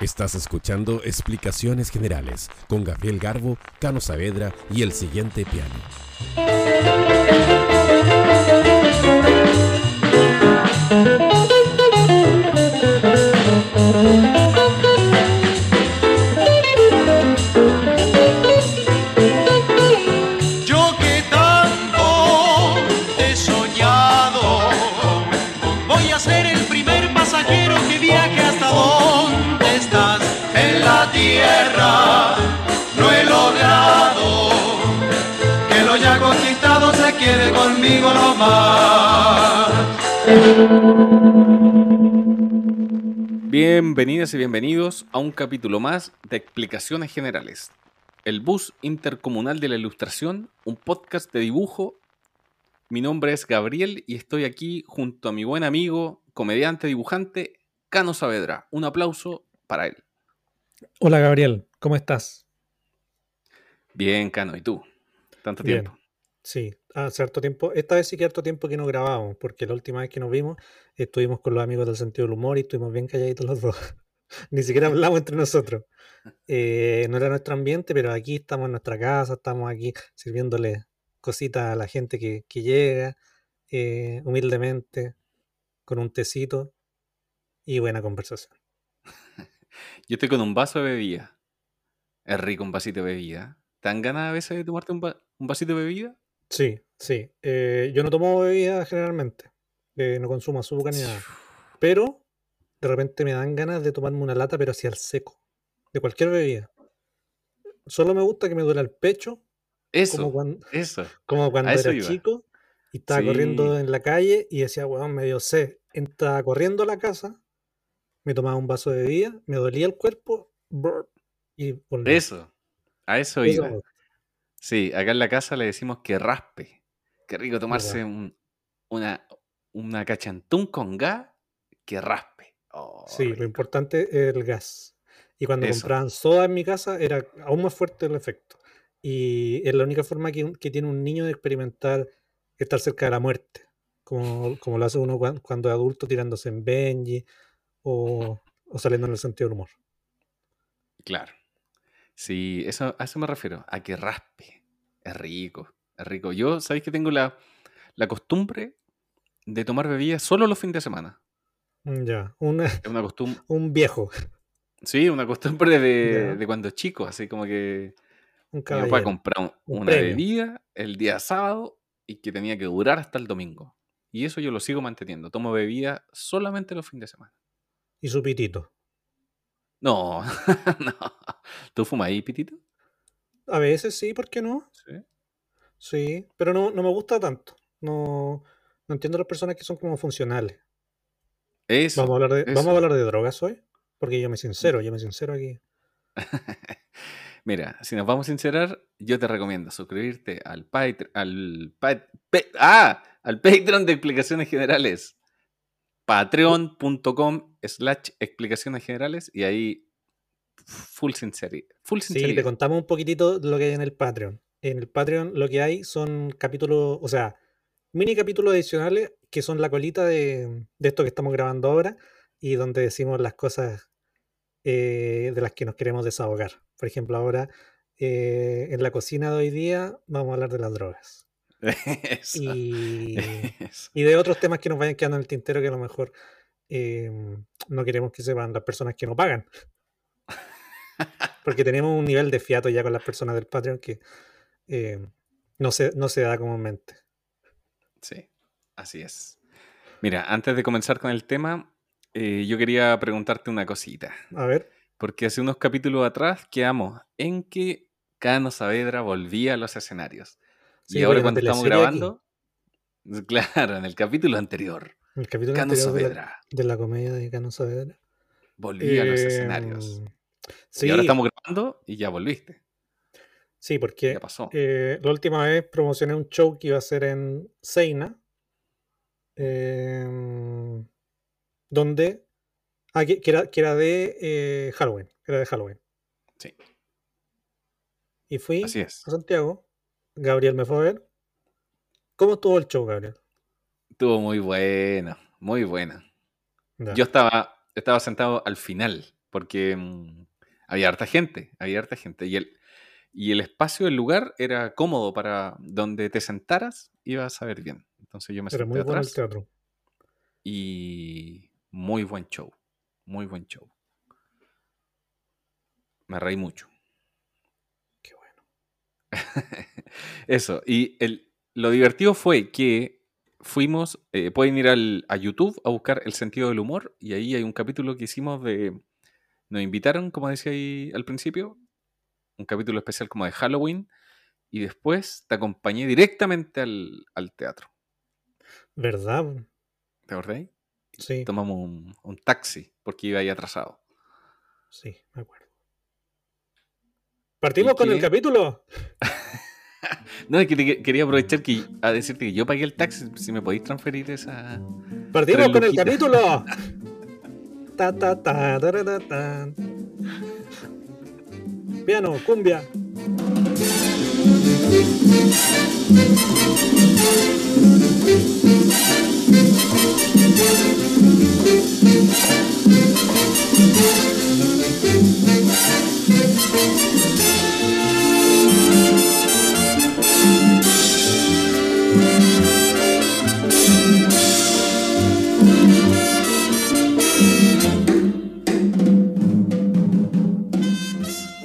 Estás escuchando Explicaciones Generales con Gabriel Garbo, Cano Saavedra y el siguiente piano. Bienvenidas y bienvenidos a un capítulo más de Explicaciones Generales. El Bus Intercomunal de la Ilustración, un podcast de dibujo. Mi nombre es Gabriel y estoy aquí junto a mi buen amigo, comediante, dibujante, Cano Saavedra. Un aplauso para él. Hola Gabriel, ¿cómo estás? Bien, Cano, ¿y tú? Tanto Bien. tiempo. Sí, hace harto tiempo. Esta vez sí que harto tiempo que no grabábamos, porque la última vez que nos vimos estuvimos con los amigos del sentido del humor y estuvimos bien calladitos los dos. Ni siquiera hablamos entre nosotros. Eh, no era nuestro ambiente, pero aquí estamos en nuestra casa, estamos aquí sirviéndole cositas a la gente que, que llega, eh, humildemente, con un tecito y buena conversación. Yo estoy con un vaso de bebida. Es rico un vasito de bebida. ¿Te dan ganas a veces de tomarte un, va- un vasito de bebida? Sí, sí. Eh, yo no tomo bebida generalmente, eh, no consumo azúcar ni nada. Pero de repente me dan ganas de tomarme una lata, pero hacia el seco, de cualquier bebida. Solo me gusta que me duela el pecho, Eso, como cuando, eso. como cuando eso era iba. chico y estaba Sí. corriendo en la calle y decía, weón, me dio sed. Estaba corriendo a la casa, me tomaba un vaso de bebida, me dolía el cuerpo, brr, y volví. Eso. A eso Eso iba. Sí, acá en la casa le decimos que raspe. Qué rico tomarse un- una, una cachantún con gas que raspe. Oh, Sí, lo importante es el gas. Y cuando Eso. compraban soda en mi casa era aún más fuerte el efecto. Y es la única forma que, que tiene un niño de experimentar estar cerca de la muerte, como, como lo hace uno cuan- cuando, es adulto tirándose en Benji o, o saliendo en el sentido del humor. Claro. Sí, eso, a eso me refiero, a que raspe. Es rico, es rico. Yo, ¿sabéis que tengo la, la costumbre de tomar bebidas solo los fines de semana? Mm, Ya, una- Es una costumbre, un viejo, sí, una costumbre de, de cuando chico, así como que un mi papá compraba un- un una premio. bebida el día sábado y que tenía que durar hasta el domingo. Y eso yo lo sigo manteniendo. Tomo bebida solamente los fines de semana. Y su pitito. No, no. ¿Tú fumas ahí, Pitito? A veces sí, ¿por qué no? Sí. Sí, pero no, no me gusta tanto. No, no entiendo las personas que son como funcionales. Eso. Vamos a hablar de, vamos a hablar de drogas hoy, porque yo me sincero, yo me sincero aquí. Mira, si nos vamos a sincerar, yo te recomiendo suscribirte al Patreon, al, pa- ah, al Patreon de explicaciones generales. Patreon.com slash explicaciones generales y ahí full sinceridad. Full Sí, te contamos un poquitito lo que hay en el Patreon. En el Patreon lo que hay son capítulos, o sea, mini capítulos adicionales que son la colita de, de esto que estamos grabando ahora y donde decimos las cosas eh, de las que nos queremos desahogar. Por ejemplo, ahora eh, en la cocina de hoy día vamos a hablar de las drogas. Eso. Y, Eso. y de otros temas que nos vayan quedando en el tintero que a lo mejor eh, no queremos que sepan las personas que no pagan. Porque tenemos un nivel de fiato ya con las personas del Patreon que eh, no, se, no se da comúnmente. Sí, así es. Mira, antes de comenzar con el tema, eh, yo quería preguntarte una cosita. A ver, Porque hace unos capítulos atrás quedamos en que Cano Saavedra volvía a los escenarios. Sí, y ahora cuando estamos aquí. grabando, claro, en el capítulo anterior, el capítulo Cano anterior de la, Saavedra de la comedia de Cano Saavedra. volvía a los escenarios. Em, Y Sí, ahora estamos grabando y ya volviste. sí, porque Ya pasó. eh, la última vez promocioné un show que iba a ser en Seina, em, donde ah, que, que era, que era de eh, Halloween, era de Halloween. Sí. Y fui a Santiago. Gabriel me fue a ver. ¿Cómo estuvo el show, Gabriel? Estuvo muy bueno, muy buena. Yo estaba, estaba sentado al final, porque mm, había harta gente, había harta gente. Y el, y el espacio, el lugar era cómodo para donde te sentaras, ibas a ver bien. Entonces yo me Era senté muy bueno el atrás teatro. y muy buen show, muy buen show. Me reí mucho. Qué bueno. Eso, y el, lo divertido fue que fuimos, eh, pueden ir al, a YouTube a buscar el sentido del humor y ahí hay un capítulo que hicimos de, nos invitaron, como decía ahí al principio, un capítulo especial como de Halloween y después te acompañé directamente al, al teatro. ¿Verdad? ¿Te acordás? Sí, Tomamos un, un taxi porque iba ahí atrasado. sí, me acuerdo. ¿Partimos ¿Y con el capítulo? No, es que quería aprovechar que, a decirte que yo pagué el taxi, si me podéis transferir esa... ¡Partimos con el capítulo! Ta, ta, ta, tara, ta, ta. Piano, cumbia.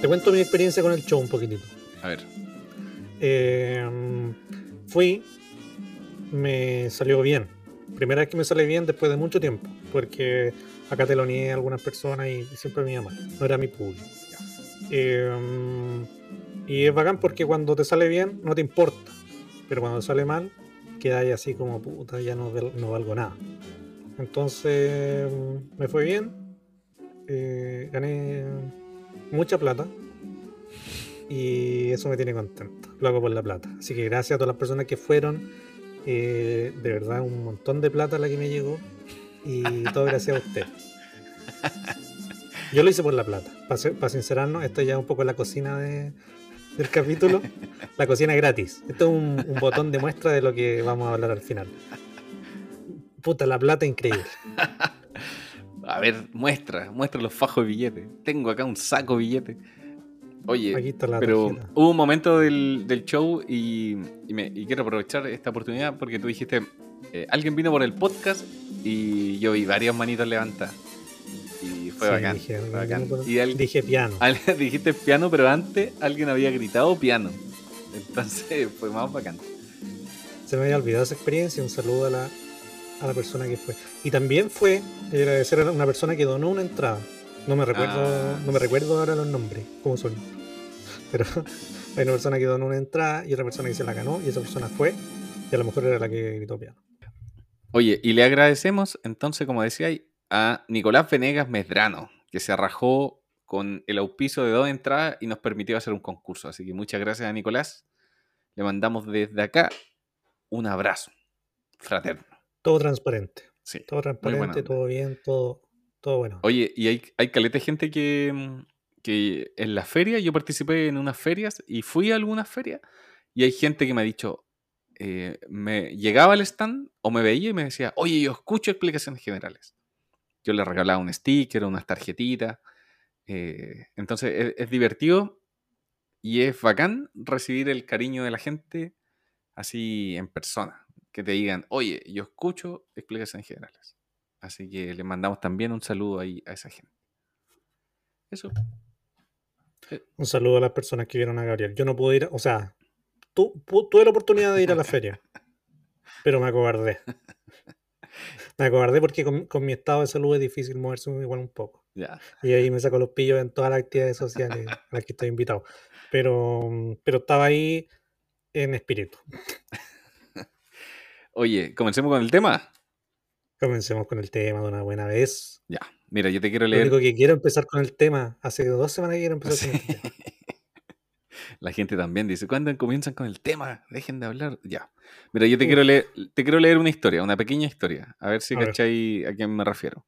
Te cuento mi experiencia con el show un poquitito. A ver, Eh, fui, me salió bien. Primera vez que me sale bien después de mucho tiempo, porque acá te lo niegué a algunas personas y siempre me iba mal. No era mi público. Eh, y es bacán porque cuando te sale bien no te importa, pero cuando te sale mal queda ahí así como puta, ya no, no valgo nada. Entonces me fue bien, eh, gané mucha plata y eso me tiene contento. Lo hago por la plata. Así que gracias a todas las personas que fueron. eh, de verdad, un montón de plata la que me llegó. Y todo gracias a usted. Yo lo hice por la plata. Para sincerarnos, esto ya es un poco la cocina de- del capítulo. La cocina gratis. Esto es un, un botón de muestra de lo que vamos a hablar al final. Puta, la plata increíble. A ver, muestra, muestra los fajos de billetes. Tengo acá un saco de billetes. Oye, Aquí está la pero tarjeta. hubo un momento del, del show y, y me- y quiero aprovechar esta oportunidad porque tú dijiste, eh, alguien vino por el podcast y yo vi varias manitas levantadas. Y fue Sí, bacán. dije, fue bacán. alguien- Y al- Dije piano. al- dijiste piano, pero antes alguien había gritado piano. Entonces fue más bacán. Se me había olvidado esa experiencia. Un saludo a la, a la persona que fue. Y también fue eh, agradecer a una persona que donó una entrada. No me recuerdo, Ah, no me sí. recuerdo ahora los nombres, cómo son. Pero hay una persona que donó una entrada y otra persona que se la ganó y esa persona fue y a lo mejor era la que gritó piano. Oye, y le agradecemos entonces, como decía, a Nicolás Venegas Medrano, que se arrajó con el auspicio de dos entradas y nos permitió hacer un concurso. Así que muchas gracias a Nicolás. Le mandamos desde acá un abrazo fraterno. Todo transparente. Sí. Todo transparente, todo bien, todo, todo bueno. Oye, y hay, hay caleta de gente que, mm, que en la feria, yo participé en unas ferias y fui a algunas ferias y hay gente que me ha dicho, eh, me llegaba al stand o me veía y me decía, oye, yo escucho explicaciones generales. Yo le regalaba un sticker, unas tarjetitas. eh, entonces es, es divertido y es bacán recibir el cariño de la gente así en persona. Que te digan, oye, yo escucho explicaciones generales. Así que le mandamos también un saludo ahí a esa gente. Eso. Un saludo a las personas que vieron a Gabriel. Yo no pude ir, o sea, tu- pu- tuve la oportunidad de ir a la feria, pero me acobardé. Me acobardé porque con, con mi estado de salud es difícil moverse igual un poco. Ya. Y ahí me saco los pillos en todas las actividades sociales a las que estoy invitado. Pero, pero estaba ahí en espíritu. Oye, comencemos con el tema. Comencemos con el tema de una buena vez. Ya. Mira, yo te quiero Lo leer. único que quiero empezar con el tema. Hace dos semanas que quiero empezar con el tema. La gente también dice, ¿cuándo comienzan con el tema? Dejen de hablar. Ya. Mira, yo te Uf. quiero leer, te quiero leer una historia, una pequeña historia. A ver si A ver. cachai a quién me refiero.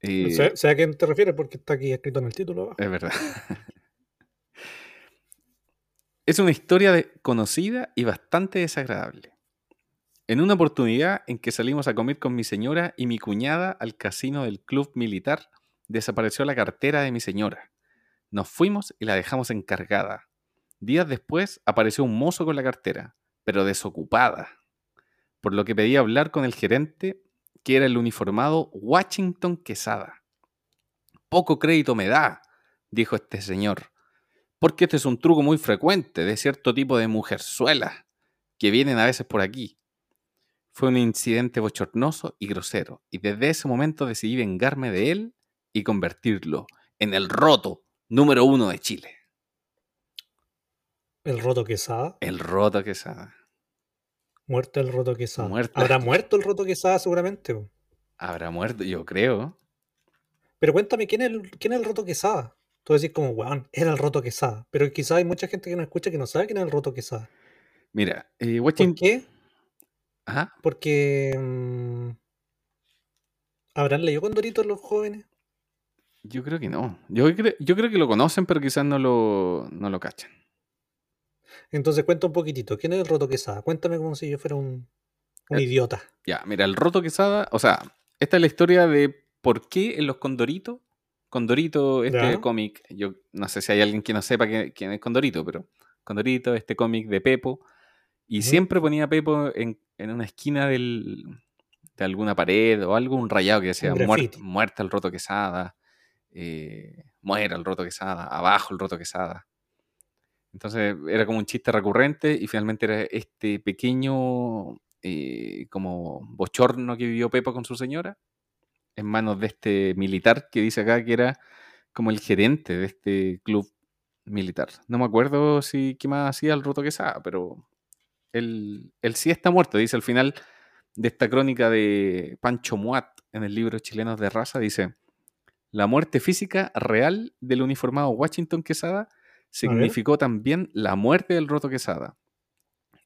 Eh, Sé, sé a quién te refieres porque está aquí escrito en el título. abajo. Es verdad. Es una historia de- conocida y bastante desagradable. En una oportunidad en que salimos a comer con mi señora y mi cuñada al casino del club militar, desapareció la cartera de mi señora. Nos fuimos y la dejamos encargada. Días después apareció un mozo con la cartera, pero desocupada, por lo que pedí hablar con el gerente, que era el uniformado Washington Quesada. Poco crédito me da, dijo este señor, porque este es un truco muy frecuente de cierto tipo de mujerzuelas que vienen a veces por aquí. Fue un incidente bochornoso y grosero, y desde ese momento decidí vengarme de él y convertirlo en el roto número uno de Chile. El roto quesada. El roto Quesada. Muerto el roto quesada. Muerto. Habrá muerto el roto quesada seguramente. Habrá muerto, yo creo. Pero cuéntame, ¿quién es el, quién es el roto quesada? Tú decís como, weón, era el roto quesada. Pero quizá hay mucha gente que nos escucha que no sabe quién es el roto quesada. Mira, eh, ¿Por Washington. qué? Ajá. Porque... mm, ¿Habrán leído Condorito los jóvenes? Yo creo que no. Yo, cre- yo creo que lo conocen, pero quizás no lo, no lo cachan. Entonces cuenta un poquitito. ¿Quién es el roto quesada? Cuéntame como si yo fuera un, un Eh, idiota. Ya, mira, el roto quesada, o sea, esta es la historia de por qué en los Condoritos, Condorito, este Ya. cómic, yo no sé si hay alguien que no sepa que- quién es Condorito, pero Condorito, este cómic de Pepo, y siempre ponía a Pepo en, en una esquina del, de alguna pared o algo, un rayado que decía Un "Muer- graffiti. muerta el roto quesada, eh, muera el roto quesada, abajo el roto quesada. Entonces era como un chiste recurrente y finalmente era este pequeño eh, como bochorno que vivió Pepo con su señora en manos de este militar que dice acá que era como el gerente de este club militar. No me acuerdo si qué más hacía el roto quesada, pero él, él sí está muerto. Dice al final de esta crónica de Pancho Muat en el libro Chilenos de Raza, dice, la muerte física real del uniformado Washington Quesada significó también la muerte del Roto Quesada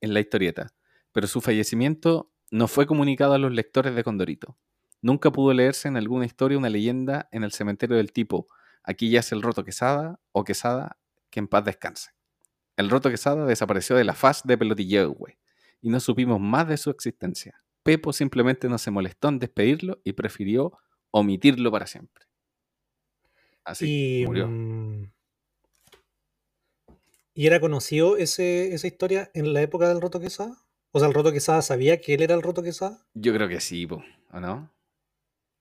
en la historieta, pero su fallecimiento no fue comunicado a los lectores de Condorito. Nunca pudo leerse en alguna historia una leyenda en el cementerio del tipo, aquí yace el Roto Quesada o Quesada, que en paz descanse. El Roto Quesada desapareció de la faz de Pelotilleo, güey, y no supimos más de su existencia. Pepo simplemente no se molestó en despedirlo y prefirió omitirlo para siempre. Así y, murió. mm, ¿Y era conocido ese, esa historia en la época del Roto Quesada? O sea, ¿el Roto Quesada sabía que él era el Roto Quesada? Yo creo que sí, po, ¿o no?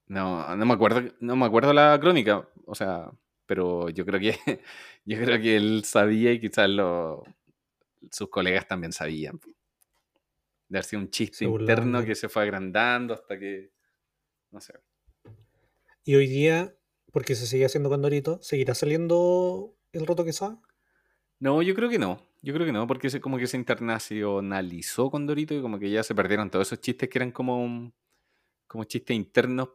No, no me acuerdo, no me acuerdo la crónica, o sea, pero yo creo que yo creo que él sabía y quizás lo- sus colegas también sabían. De haber sido un chiste interno que se fue agrandando hasta que no sé. Y hoy día, porque se sigue haciendo Condorito, ¿seguirá saliendo el Roto Quesada? No, yo creo que no. Yo creo que no, porque se, como que se internacionalizó con Dorito y como que ya se perdieron todos esos chistes que eran como, como chistes internos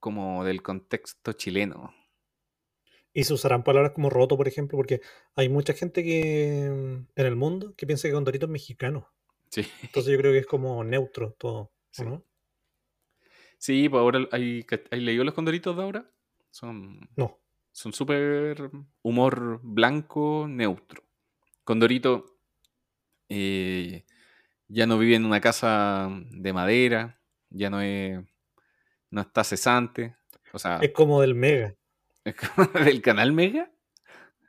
como del contexto chileno. Y se usarán palabras como roto, por ejemplo, porque hay mucha gente que mm, en el mundo que piensa que Condorito es mexicano. Sí. Entonces yo creo que es como neutro todo, ¿o Sí. ¿no? Sí, pues ahora hay, ¿hay leído los condoritos de ahora? Son No. son súper humor blanco, neutro. Condorito eh, ya no vive en una casa de madera, ya no es, no está cesante. O sea, Es como del Mega. Es como del canal Mega.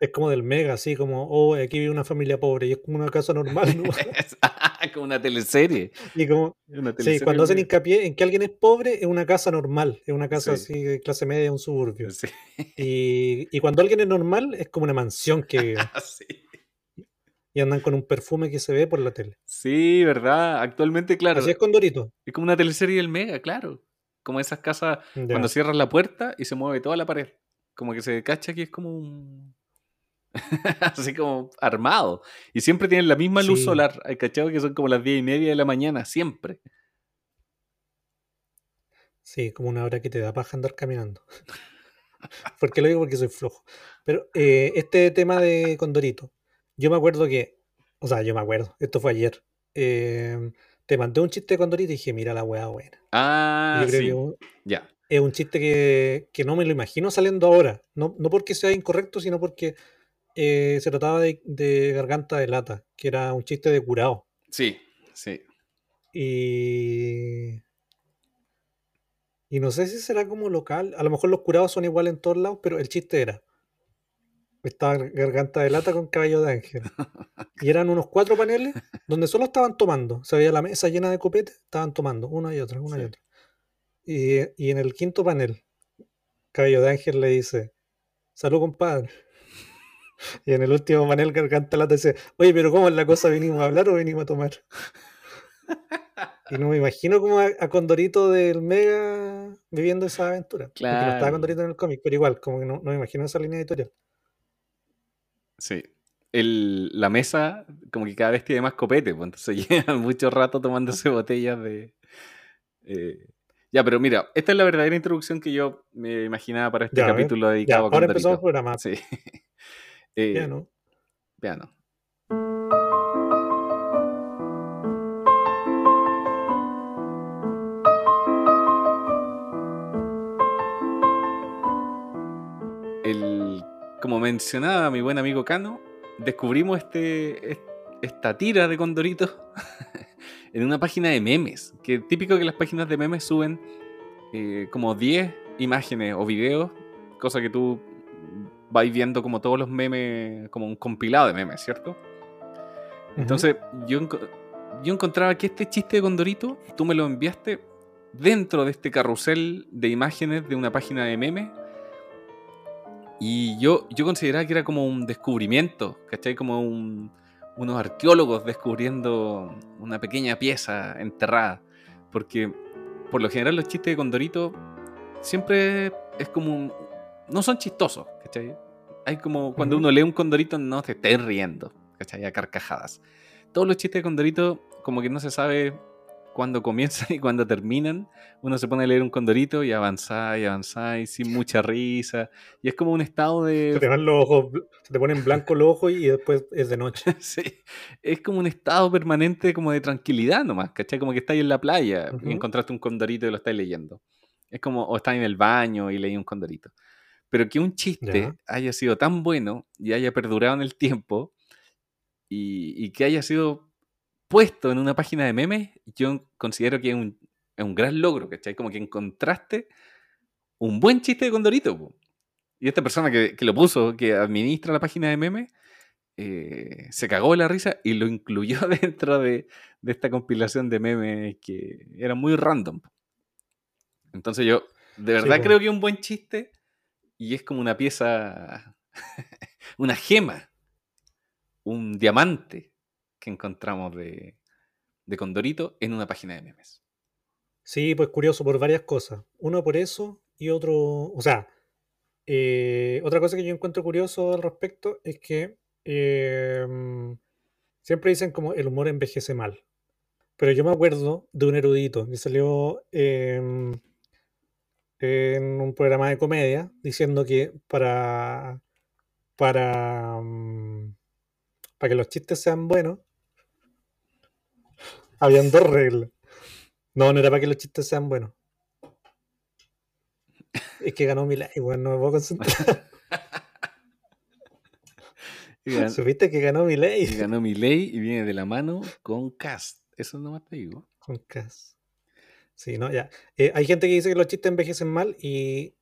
Es como del Mega, así como, oh, aquí vive una familia pobre y es como una casa normal, ¿no? Es como una teleserie. Y como, Una sí, cuando hacen hincapié en que alguien es pobre, es una casa normal, es una casa Sí. así de clase media, un suburbio. Sí. Y, y cuando alguien es normal, es como una mansión que vive. Sí. Y andan con un perfume que se ve por la tele. Sí, ¿verdad? Actualmente, claro. Así es con Dorito. Es como una teleserie del Mega, claro. Como esas casas Ya. cuando cierras la puerta y se mueve toda la pared. Como que se cacha que es como un. Así como armado. Y siempre tienen la misma luz Sí. solar. Hay cachado que son como las diez y media de la mañana, siempre. Sí, como una hora que te da paja andar caminando. ¿Por qué lo digo? Porque soy flojo. Pero eh, este tema de Condorito, yo me acuerdo que, o sea, yo me acuerdo, esto fue ayer. eh, te mandé un chiste de Condorito y dije, mira la weá buena. Ah, yo creo sí. que Ya. Es un chiste que, que no me lo imagino saliendo ahora. No, no porque sea incorrecto, sino porque eh, se trataba de, de Garganta de Lata, que era un chiste de curado. Sí, sí. Y. Y no sé si será como local. A lo mejor los curados son igual en todos lados, pero el chiste era. Estaba Garganta de Lata con Caballo de Ángel. Y eran unos cuatro paneles donde solo estaban tomando. Se veía la mesa llena de copete, estaban tomando una y otra, una y otra. Y, y en el quinto panel, Cabello de Ángel le dice, salud compadre. Y en el último panel Garganta Lata dice, oye, pero ¿cómo es la cosa? ¿Venimos a hablar o venimos a tomar? Y no me imagino como a, a Condorito del Mega viviendo esa aventura. Porque no estaba Claro. Condorito en el cómic, pero igual, como que no, no me imagino esa línea editorial. Sí. El, la mesa, como que cada vez tiene más copete, pues entonces llevan mucho rato tomándose botellas de. eh, Ya, pero mira, esta es la verdadera introducción que yo me imaginaba para este Ya, capítulo Ya, dedicado a ahora empezamos el programa. Sí. Eh, Ya, ¿no? Piano. El, como mencionaba mi buen amigo Cano, descubrimos este, es- esta tira de Condorito en una página de memes. Que típico que las páginas de memes suben eh, como 10 imágenes o videos, cosa que tú vais viendo como todos los memes, como un compilado de memes, ¿cierto? Entonces, yo, enco- yo encontraba que este chiste de Condorito, tú me lo enviaste dentro de este carrusel de imágenes de una página de memes. Y yo, yo consideraba que era como un descubrimiento, ¿cachai? Como un- unos arqueólogos descubriendo una pequeña pieza enterrada. Porque por lo general los chistes de Condorito siempre es como un- no son chistosos, ¿cachai? Hay como cuando uno lee un Condorito no te estés riendo, ¿cachai? A carcajadas. Todos los chistes de Condorito como que no se sabe cuándo comienzan y cuándo terminan. Uno se pone a leer un Condorito y avanza y avanza y sin mucha risa. Y es como un estado Se te de... van los ojos, se te ponen blanco los ojos y después es de noche. Sí, es como un estado permanente como de tranquilidad nomás, ¿cachai? Como que estáis en la playa Ujú. y encontraste un condorito y lo estáis leyendo. Es como, o estáis en el baño y leí un condorito. Pero que un chiste Ya. haya sido tan bueno y haya perdurado en el tiempo y, y que haya sido puesto en una página de memes, yo considero que es un, es un gran logro, ¿cachai? Como que encontraste un buen chiste de condorito. po. Y esta persona que, que lo puso, que administra la página de memes, eh, se cagó de la risa y lo incluyó dentro de, de esta compilación de memes que era muy random. Entonces yo de verdad creo que es un buen chiste y es como una pieza, una gema, un diamante que encontramos de, Condorito en una página de memes. Sí, pues curioso por varias cosas. Uno por eso y otro, o sea, eh, otra cosa que yo encuentro curioso al respecto es que eh, siempre dicen como el humor envejece mal. Pero yo me acuerdo de un erudito que salió em, en un programa de comedia diciendo que para, para, mm, para que los chistes sean buenos, habían dos reglas. No, no era para que los chistes sean buenos. Es que ganó Milei, weón, no me puedo concentrar. Gan- Supiste que ganó y Milei ganó mi ley y viene de la mano con Cast. Eso nomás te digo. con Cas. Sí, no, ya. Eh, hay gente que dice que los chistes envejecen mal y,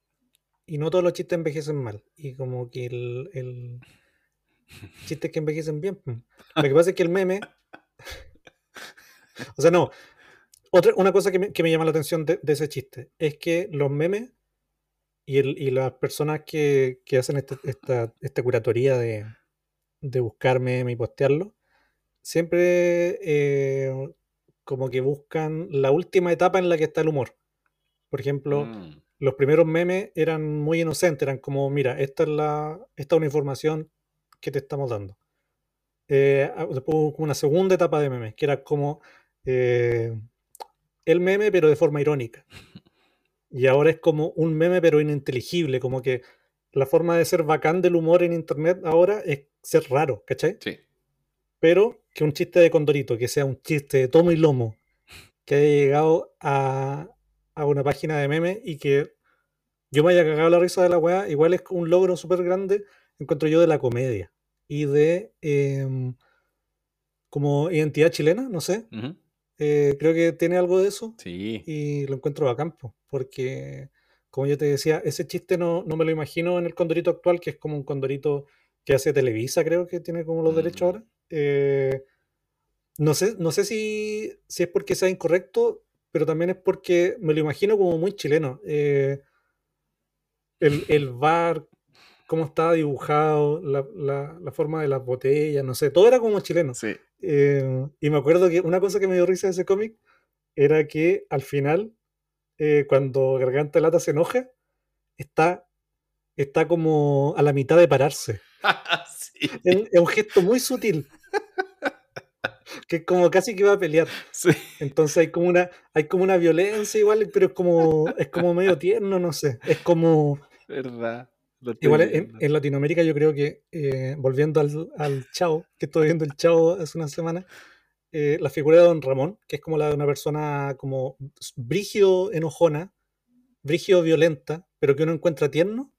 y no todos los chistes envejecen mal. Y como que el, el chistes que envejecen bien. Lo que pasa es que el meme. O sea, no. Otra, una cosa que me, que me llama la atención de, de ese chiste es que los memes y, el, y las personas que, que hacen este- esta, esta curatoría de, de buscar memes y postearlo, siempre eh, como que buscan la última etapa en la que está el humor. Por ejemplo, Mm, los primeros memes eran muy inocentes, eran como, mira, esta es la, esta es una información que te estamos dando. Eh, después hubo una segunda etapa de memes, que era como eh, el meme, pero de forma irónica. Y ahora es como un meme, pero ininteligible, como que la forma de ser bacán del humor en internet ahora es ser raro, ¿cachai? sí. pero que un chiste de Condorito, que sea un chiste de tomo y lomo, que haya llegado a, a una página de memes y que yo me haya cagado la risa de la weá, igual es un logro súper grande, encuentro yo, de la comedia. y de em, como identidad chilena, no sé. Eh, creo que tiene algo de eso Sí. y lo encuentro bacán, po, porque como yo te decía, ese chiste no, no me lo imagino en el Condorito actual, que es como un Condorito que hace Televisa, creo que tiene como los derechos Mm. ahora. Eh, no sé, no sé si, si es porque sea incorrecto, pero también es porque me lo imagino como muy chileno. Eh, el, el bar, cómo estaba dibujado, la, la- la forma de las botellas, no sé, todo era como chileno. Sí. Eh, y me acuerdo que una cosa que me dio risa de ese cómic era que al final, eh, cuando Garganta Lata se enoja, está, está como a la mitad de pararse. sí. Es, un- es un gesto muy sutil. Que es como casi que va a pelear. Sí. Entonces hay como una, hay como una violencia igual, pero es como, es como medio tierno, no sé. Es como. Verdad. Igual en, en Latinoamérica yo creo que, eh, volviendo al, al Chavo, que estoy viendo el Chavo hace una semana, eh, la figura de Don Ramón, que es como la de una persona como brígido enojona, brígido violenta, pero que uno encuentra tierno,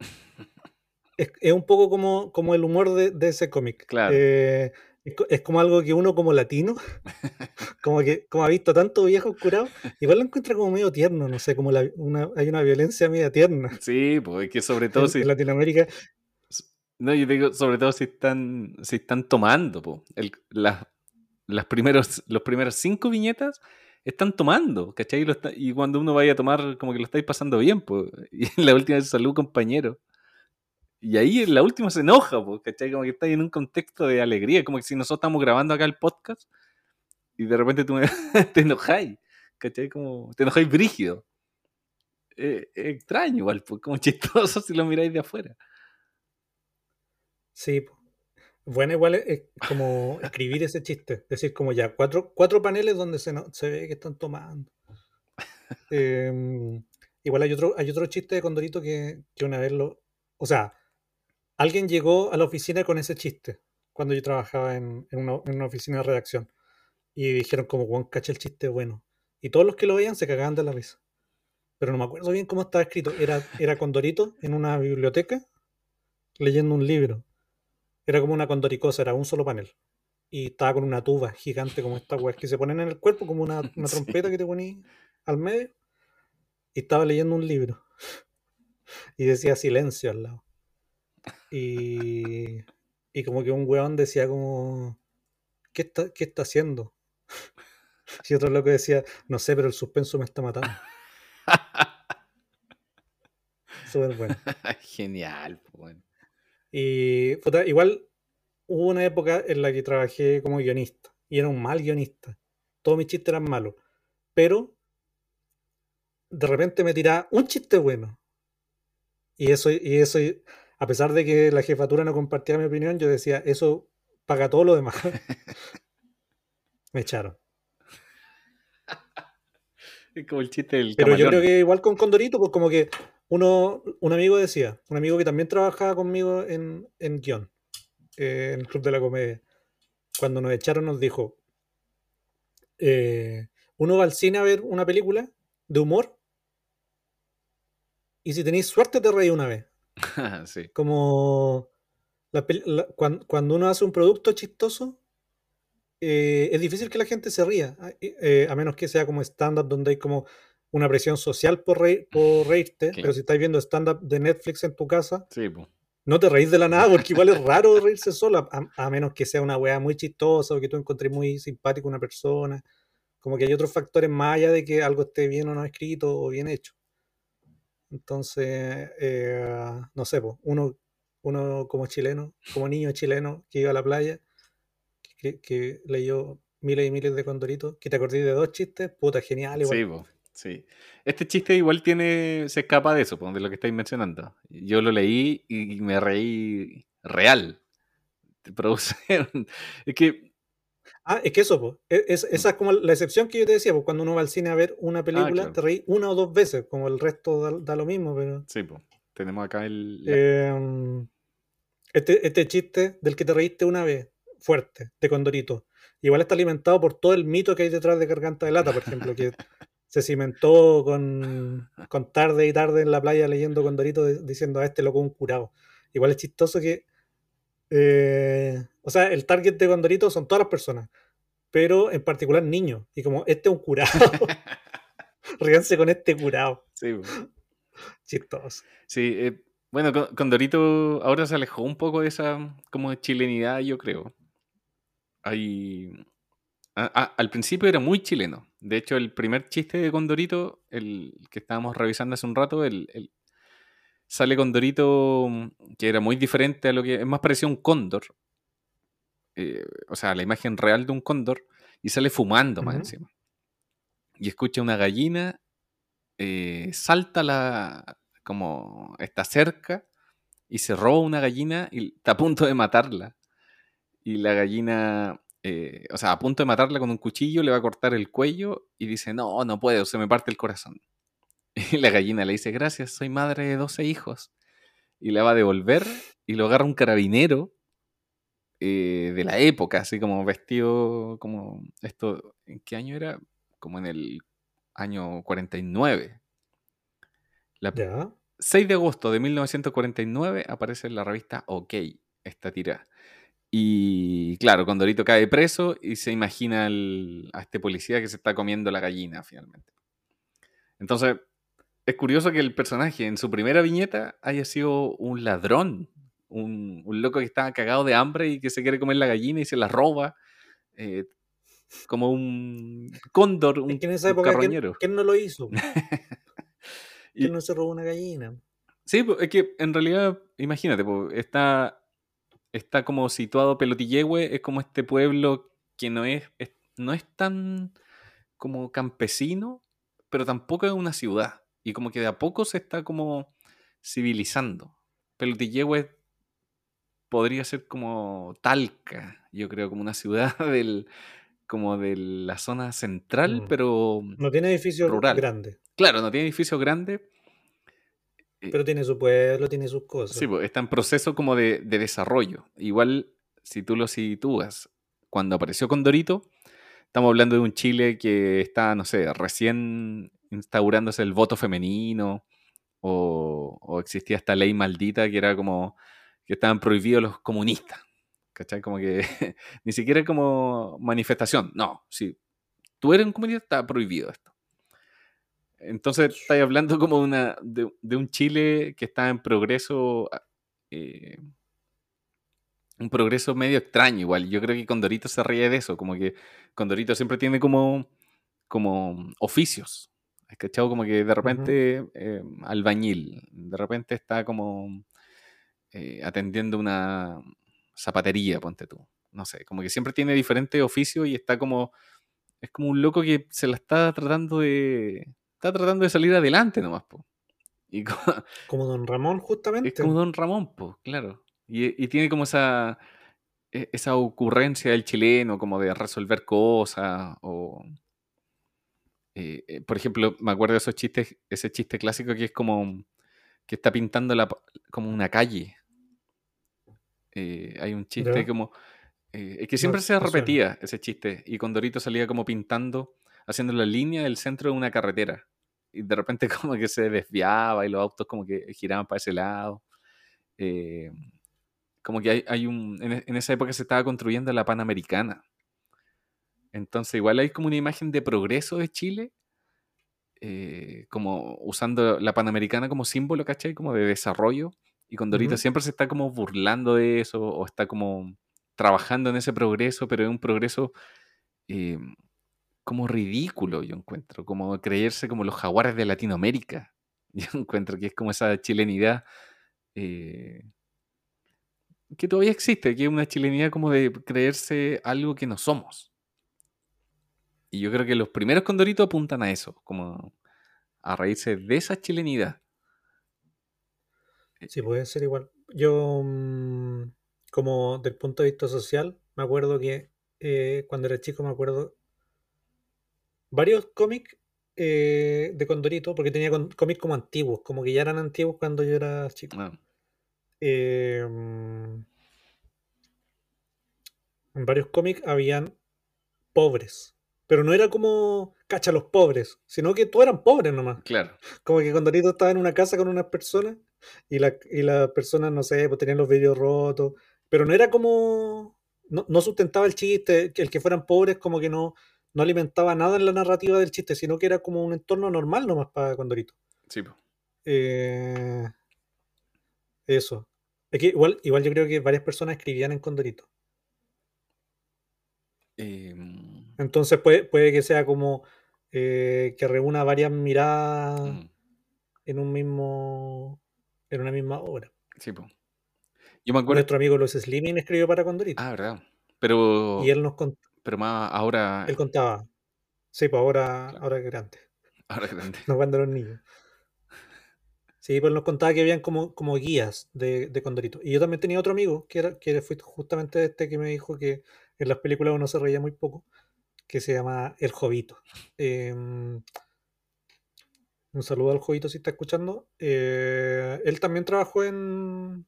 es, es un poco como, como el humor de, de ese cómic. Claro. Eh, es, co- es como algo que uno como latino, como que como ha visto tanto viejo curado, igual lo encuentra como medio tierno, no sé, como la- una, hay una violencia media tierna. Sí, pues es que sobre todo En, si. en Latinoamérica No, yo digo, sobre todo si están, si están tomando, po. El- las, las primeros, los primeros cinco viñetas están tomando, ¿cachai? Y, lo está- y cuando uno vaya a tomar, como que lo estáis pasando bien, pues. Y en la última vez salud, compañero. Y ahí en la última se enoja, pues, ¿cachai? Como que está en un contexto de alegría, como que si nosotros estamos grabando acá el podcast y de repente tú me- te enojáis, ¿cachai? Como te enojáis brígido. Eh, es extraño igual, pues, como chistoso si lo miráis de afuera. Sí, po. bueno, igual es, es como escribir ese chiste, decir como ya, cuatro, cuatro paneles donde se, no- se ve que están tomando. Em, igual hay otro, hay otro chiste de Condorito que, que una vez lo... O sea, alguien llegó a la oficina con ese chiste, cuando yo trabajaba en, en una, en una oficina de redacción, y dijeron como, Juan, cacha el chiste bueno. Y todos los que lo veían se cagaban de la risa. Pero no me acuerdo bien cómo estaba escrito. Era, era Condorito en una biblioteca leyendo un libro. Era como una condoricosa, era un solo panel. Y estaba con una tuba gigante como esta weas que se ponen en el cuerpo, como una, una Sí. trompeta que te ponías al medio. Y estaba leyendo un libro. Y decía silencio al lado. Y, y como que un weón decía como, ¿qué está, qué está haciendo? Y otro loco decía, no sé, pero el suspenso me está matando. Súper bueno. Genial, pues, bueno. Y puta, igual hubo una época en la que trabajé como guionista y era un mal guionista. Todos mis chistes eran malos. Pero de repente me tiraba un chiste bueno. Y eso, y eso, a pesar de que la jefatura no compartía mi opinión, yo decía, eso paga todo lo demás. me echaron. Es como el chiste del Pero yo creo que igual con Condorito, pues como que uno, un amigo decía, un amigo que también trabajaba conmigo en, en guion, eh, en el Club de la Comedia, cuando nos echaron nos dijo, eh, uno va al cine a ver una película de humor y si tenéis suerte te reí una vez. sí. Como la la- cuan- cuando uno hace un producto chistoso, eh, es difícil que la gente se ría, a- eh, a menos que sea como stand-up donde hay como una presión social por, reír- por reírte, Claro. pero si estáis viendo stand-up de Netflix en tu casa, Sí, no te reís de la nada, porque igual es raro reírse solo, a, a menos que sea una weá muy chistosa o que tú encontres muy simpático una persona. Como que hay otros factores más allá de que algo esté bien o no escrito o bien hecho. Entonces, eh, no sé, uno, uno como chileno, como niño chileno que iba a la playa, que, leyó miles y miles de condoritos, que te acordé de dos chistes, puta, genial, igual. Sí, sí. Este chiste igual tiene, se escapa de eso, de lo que estáis mencionando. Yo lo leí y me reí real. Te Es que, Ah, es que eso, pues, es, esa es como la excepción que yo te decía, pues cuando uno va al cine a ver una película, claro. te reí una o dos veces, como el resto da, da lo mismo, pero... sí, po, tenemos acá el... Eh, este, este chiste del que te reíste una vez, fuerte, de Condorito, igual está alimentado por todo el mito que hay detrás de Garganta de Lata, por ejemplo, que se cimentó con, con tarde y tarde en la playa leyendo Condorito de- diciendo a este loco un curado. Igual es chistoso que Eh, o sea, el target de Condorito son todas las personas, pero en particular niños. Y como este es un curado, ríanse con este curado. Sí. Chistoso. Sí, eh, bueno, Con- Condorito ahora se alejó un poco de esa como chilenidad, yo creo. Hay... a- a- al principio era muy chileno. De hecho, el primer chiste de Condorito, el que estábamos revisando hace un rato, el, el- sale Condorito que era muy diferente a lo que es más parecido a un cóndor. Eh, o sea, la imagen real de un cóndor y sale fumando más encima. Y escucha una gallina, eh, salta la, como está cerca y se roba una gallina y está a punto de matarla. Y la gallina, eh, o sea, a punto de matarla con un cuchillo, le va a cortar el cuello y dice, no, no puedo, se me parte el corazón. Y la gallina le dice, gracias, soy madre de 12 hijos. Y la va a devolver y lo agarra un carabinero eh, de la época, así como vestido como esto, ¿en qué año era? Como en el año 49. La, Ya. 6 de agosto de 1949 aparece en la revista OK esta tira. Y claro, Condorito cae preso y se imagina a este policía que se está comiendo la gallina finalmente. Entonces, es curioso que el personaje en su primera viñeta haya sido un ladrón, un, un loco que estaba cagado de hambre y que se quiere comer la gallina y se la roba, eh, como un cóndor, un, Es que en esa época, ¿quién, carroñero. quién no lo hizo? Y- ¿Quién no se robó una gallina? Sí, es que en realidad, imagínate, está, está como situado Pelotillehue, es como este pueblo que no es, es- no es tan como campesino, pero tampoco es una ciudad. Y como que de a poco se está como civilizando. Pelotillehue podría ser como Talca, yo creo, como una ciudad del, como de la zona central, Mm. pero No tiene edificios Rural. grandes, claro, no tiene edificios grandes. Eh, pero tiene su pueblo, tiene sus cosas. Sí, pues, está en proceso como de, de desarrollo. Igual, si tú lo sitúas, cuando apareció Condorito, estamos hablando de un Chile que está, no sé, recién instaurándose el voto femenino, o, existía esta ley maldita que era como que estaban prohibidos los comunistas. ¿Cachai? Como que ni siquiera como manifestación. No, si tú eres un comunista, está prohibido esto. Entonces, estáis hablando como una, de, un Chile que está en progreso, eh, un progreso medio extraño igual. Yo creo que Condorito se ríe de eso, como que Condorito siempre tiene como, como oficios. ¿Has cachado? Como que de repente eh, albañil, de repente está como eh, atendiendo una zapatería, ponte tú. No sé, como que siempre tiene diferentes oficios y está como, es como un loco que se la está tratando de, está tratando de salir adelante nomás, po. Y co- Como Don Ramón, justamente. es como Don Ramón, pues, claro. Y, y tiene como esa, e- esa ocurrencia del chileno, como de resolver cosas, o... eh, eh, por ejemplo, me acuerdo de esos chistes, ese chiste clásico que es como que está pintando la, como una calle. Eh, hay un chiste como... es que siempre se no repetía ese chiste, y Condorito salía como pintando, haciendo la línea del centro de una carretera. Y de repente como que se desviaba y los autos como que giraban para ese lado. Como que hay, hay un... En, en esa época se estaba construyendo la Panamericana. Entonces igual hay como una imagen de progreso de Chile, eh, como usando la Panamericana como símbolo, ¿cachai? Como de desarrollo. Y Condorito Ujú. siempre se está como burlando de eso o está como trabajando en ese progreso, pero es un progreso eh, como ridículo, yo encuentro, como creerse como los jaguares de Latinoamérica. Yo encuentro que es como esa chilenidad eh, que todavía existe, que es una chilenidad como de creerse algo que no somos. Y yo creo que los primeros condoritos apuntan a eso, como a reírse de esa chilenidad. Sí, puede ser igual. Yo, mm, como del punto de vista social, me acuerdo que eh, cuando era chico, me acuerdo varios cómics eh, de Condorito, porque tenía cómics como antiguos, como que ya eran antiguos cuando yo era chico. Ah, Eh, mm, en varios cómics habían pobres, pero no era como cacha los pobres, sino que todos eran pobres nomás. claro, Como que Condorito estaba en una casa con unas personas y la, y las personas, no sé, pues tenían los vidrios rotos pero no era como. No, no sustentaba el chiste, el que fueran pobres, como que no, no alimentaba nada en la narrativa del chiste, sino que era como un entorno normal nomás para Condorito. Sí. Eh, eso. Es que igual, igual yo creo que varias personas escribían en Condorito. Em, Entonces puede, puede que sea como eh, que reúna varias miradas mm, en un mismo. en una misma obra. sí, po. Yo me acuerdo. Nuestro amigo Luis Slimming escribió para Condorito. Ah, verdad. Pero, y él nos cont- pero más ahora, él contaba. Sí, pues ahora, Claro. ahora grande. ahora grande. No cuando los niños. Sí, pues nos contaba que habían como, como guías de, de Condorito. Y yo también tenía otro amigo, que, era, que fue justamente este que me dijo que en las películas uno se reía muy poco, que se llama El Jovito. Eh, un saludo al Jovito si está escuchando. Eh, él también trabajó en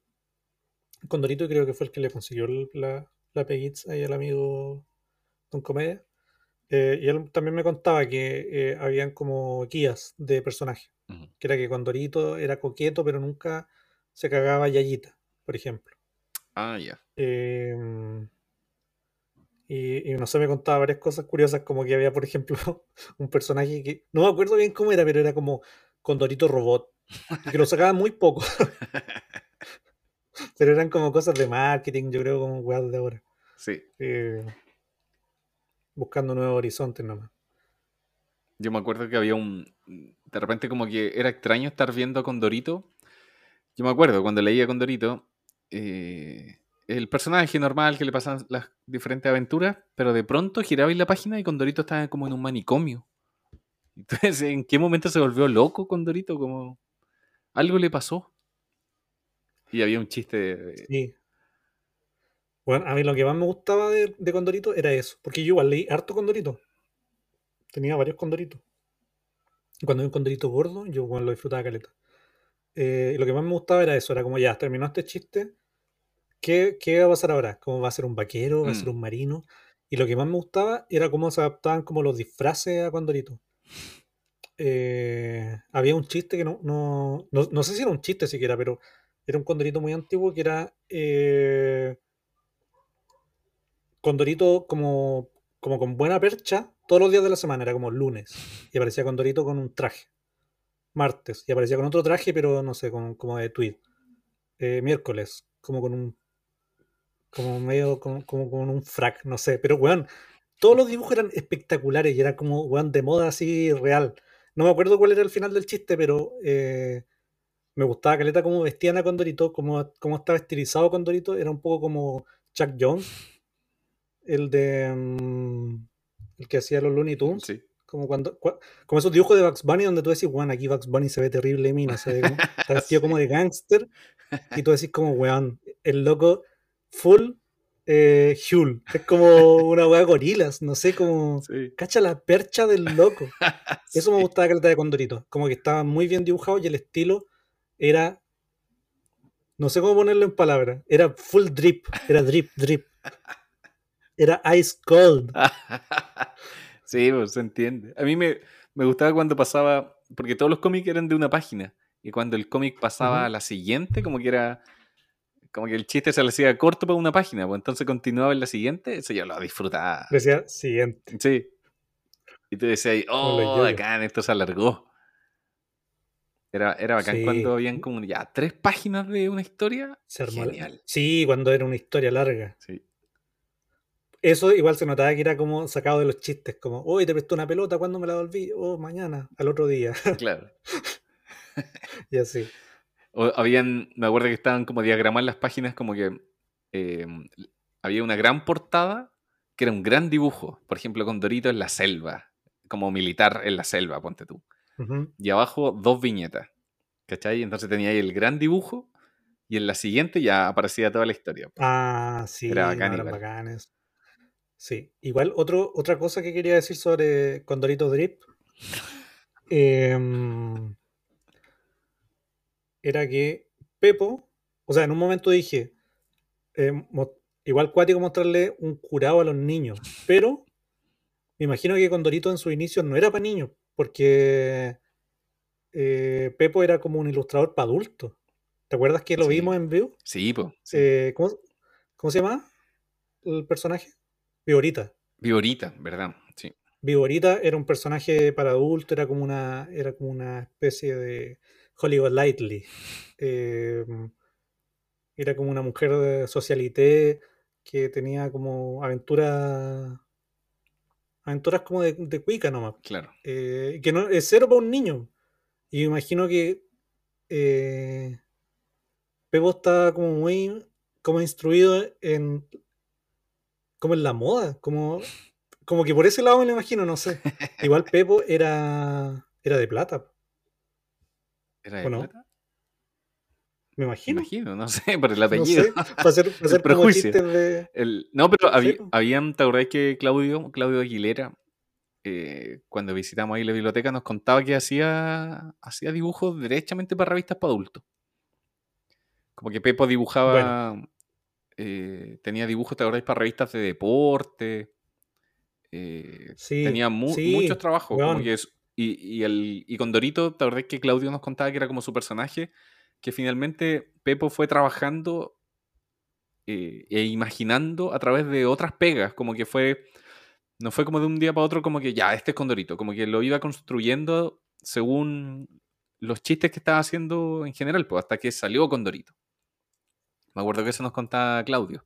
Condorito y creo que fue el que le consiguió la, la ahí al amigo Don Comedia. Eh, y él también me contaba que eh, habían como guías de personajes que era que Condorito era coqueto, pero nunca se cagaba Yayita, por ejemplo. Ah, ya. Eh, y, y no sé, me contaba varias cosas curiosas, como que había, por ejemplo, un personaje que no me acuerdo bien cómo era, pero era como Condorito Robot, y que lo sacaba muy poco, pero eran como cosas de marketing, yo creo, como weas de ahora, Sí. eh, buscando nuevos horizontes nomás. Yo me acuerdo que había un. De repente, como que era extraño estar viendo a Condorito. Yo me acuerdo cuando leía a Condorito. eh, el personaje normal que le pasan las diferentes aventuras, pero de pronto giraba en la página y Condorito estaba como en un manicomio. Entonces, ¿en qué momento se volvió loco Condorito? Como algo le pasó. Y había un chiste Sí. Bueno, a mí lo que más me gustaba de, de Condorito era eso, porque yo igual leí harto Condorito. Tenía varios Condoritos. Cuando había un Condorito gordo, yo bueno, lo disfrutaba caleta. Eh, lo que más me gustaba era eso, era como ya, terminó este chiste, ¿qué, qué va a pasar ahora? ¿Cómo va a ser un vaquero? ¿Va a ser Mm. un marino? Y lo que más me gustaba era cómo se adaptaban como los disfraces a Condorito. Eh, había un chiste que no, no, no, no sé si era un chiste siquiera, pero era un Condorito muy antiguo que era eh, Condorito como, como con buena percha todos los días de la semana, era como lunes. Y aparecía Condorito con un traje. Martes. Y aparecía con otro traje, pero no sé, con, como de tweed. Eh, miércoles, como con un. Como medio, como, como con un frac, no sé. Pero weón, todos los dibujos eran espectaculares y era como, weón, de moda así real. No me acuerdo cuál era el final del chiste, pero eh, me gustaba caleta cómo vestían a Condorito, cómo, cómo estaba estilizado Condorito. Era un poco como Chuck Jones, el de. mm, el que hacía los Looney Tunes. Sí. Como cuando cua- como esos dibujos de Bugs Bunny donde tú decís, weón, aquí Bugs Bunny se ve terrible mina, se ve como, está vestido como de gángster, y tú decís como, weón, el loco full eh, Huel, es como una weá gorilas, no sé, como, Sí. cacha la percha del loco. Eso me gustaba caleta de Condorito, como que estaba muy bien dibujado y el estilo era, no sé cómo ponerlo en palabras, era full drip, era drip, drip. Era ice cold. sí, pues se entiende. A mí me, me gustaba cuando pasaba, porque todos los cómics eran de una página, y cuando el cómic pasaba a la siguiente, como que era, como que el chiste se le hacía corto para una página, pues entonces continuaba en la siguiente, eso yo lo disfrutaba. Decía, siguiente. Sí. Y tú decías, oh, yoyos. bacán, esto se alargó. Era, era bacán Sí. cuando habían como ya tres páginas de una historia. Genial. Sí, cuando era una historia larga. Sí. Eso igual se notaba que era como sacado de los chistes, como, hoy te prestó una pelota, ¿cuándo me la devolví? Oh, mañana, al otro día. Claro. y así. O habían, me acuerdo que estaban como diagramadas las páginas como que eh, había una gran portada que era un gran dibujo. Por ejemplo, con Dorito en la selva, como militar en la selva, ponte tú. Y abajo dos viñetas. ¿Cachai? Entonces tenía ahí el gran dibujo y en la siguiente ya aparecía toda la historia. Ah, sí, Era no, bacán eran igual. bacanes. Sí, igual otro, otra cosa que quería decir sobre Condorito Drip em, era que Pepo, o sea, en un momento dije, eh, igual cuático mostrarle un curado a los niños, pero me imagino que Condorito en sus inicios no era para niños, porque eh, Pepo era como un ilustrador para adultos. ¿Te acuerdas que lo Sí. vimos en View? Sí. Eh, ¿cómo, ¿Cómo se llama el personaje? Viborita. Viborita, ¿verdad? Sí. Viborita era un personaje para adulto, era como una, era como una especie de Hollywood Lightly. Eh, era como una mujer de socialité que tenía como aventuras aventuras como de, de cuica nomás. Claro. Eh, que no es cero para un niño. Y me imagino que eh, Pepo está como muy como instruido en como en la moda, como como que por ese lado me lo imagino, no sé. Igual Pepo era era de plata. ¿Era de ¿O no? plata? Me Me imagino. imagino, no sé, por el No apellido. sé, para hacer, para prejuicio. de. El- no, pero había, habían, ¿te acordás que Claudio, Claudio Aguilera, eh, cuando visitamos ahí la biblioteca, nos contaba que hacía, hacía dibujos derechamente para revistas para adultos? Como que Pepo dibujaba, eh, tenía dibujos, ¿te acordás? Para revistas de deporte. eh, Sí, tenía mu- sí, muchos trabajos. Como weón. que es- y, el, y con Dorito, ¿te acordás que Claudio nos contaba que era como su personaje? Que finalmente Pepo fue trabajando eh, e imaginando a través de otras pegas, como que fue, no fue como de un día para otro, como que ya, este es Condorito, como que lo iba construyendo según los chistes que estaba haciendo en general, pues hasta que salió Condorito. Me acuerdo que eso nos contaba Claudio.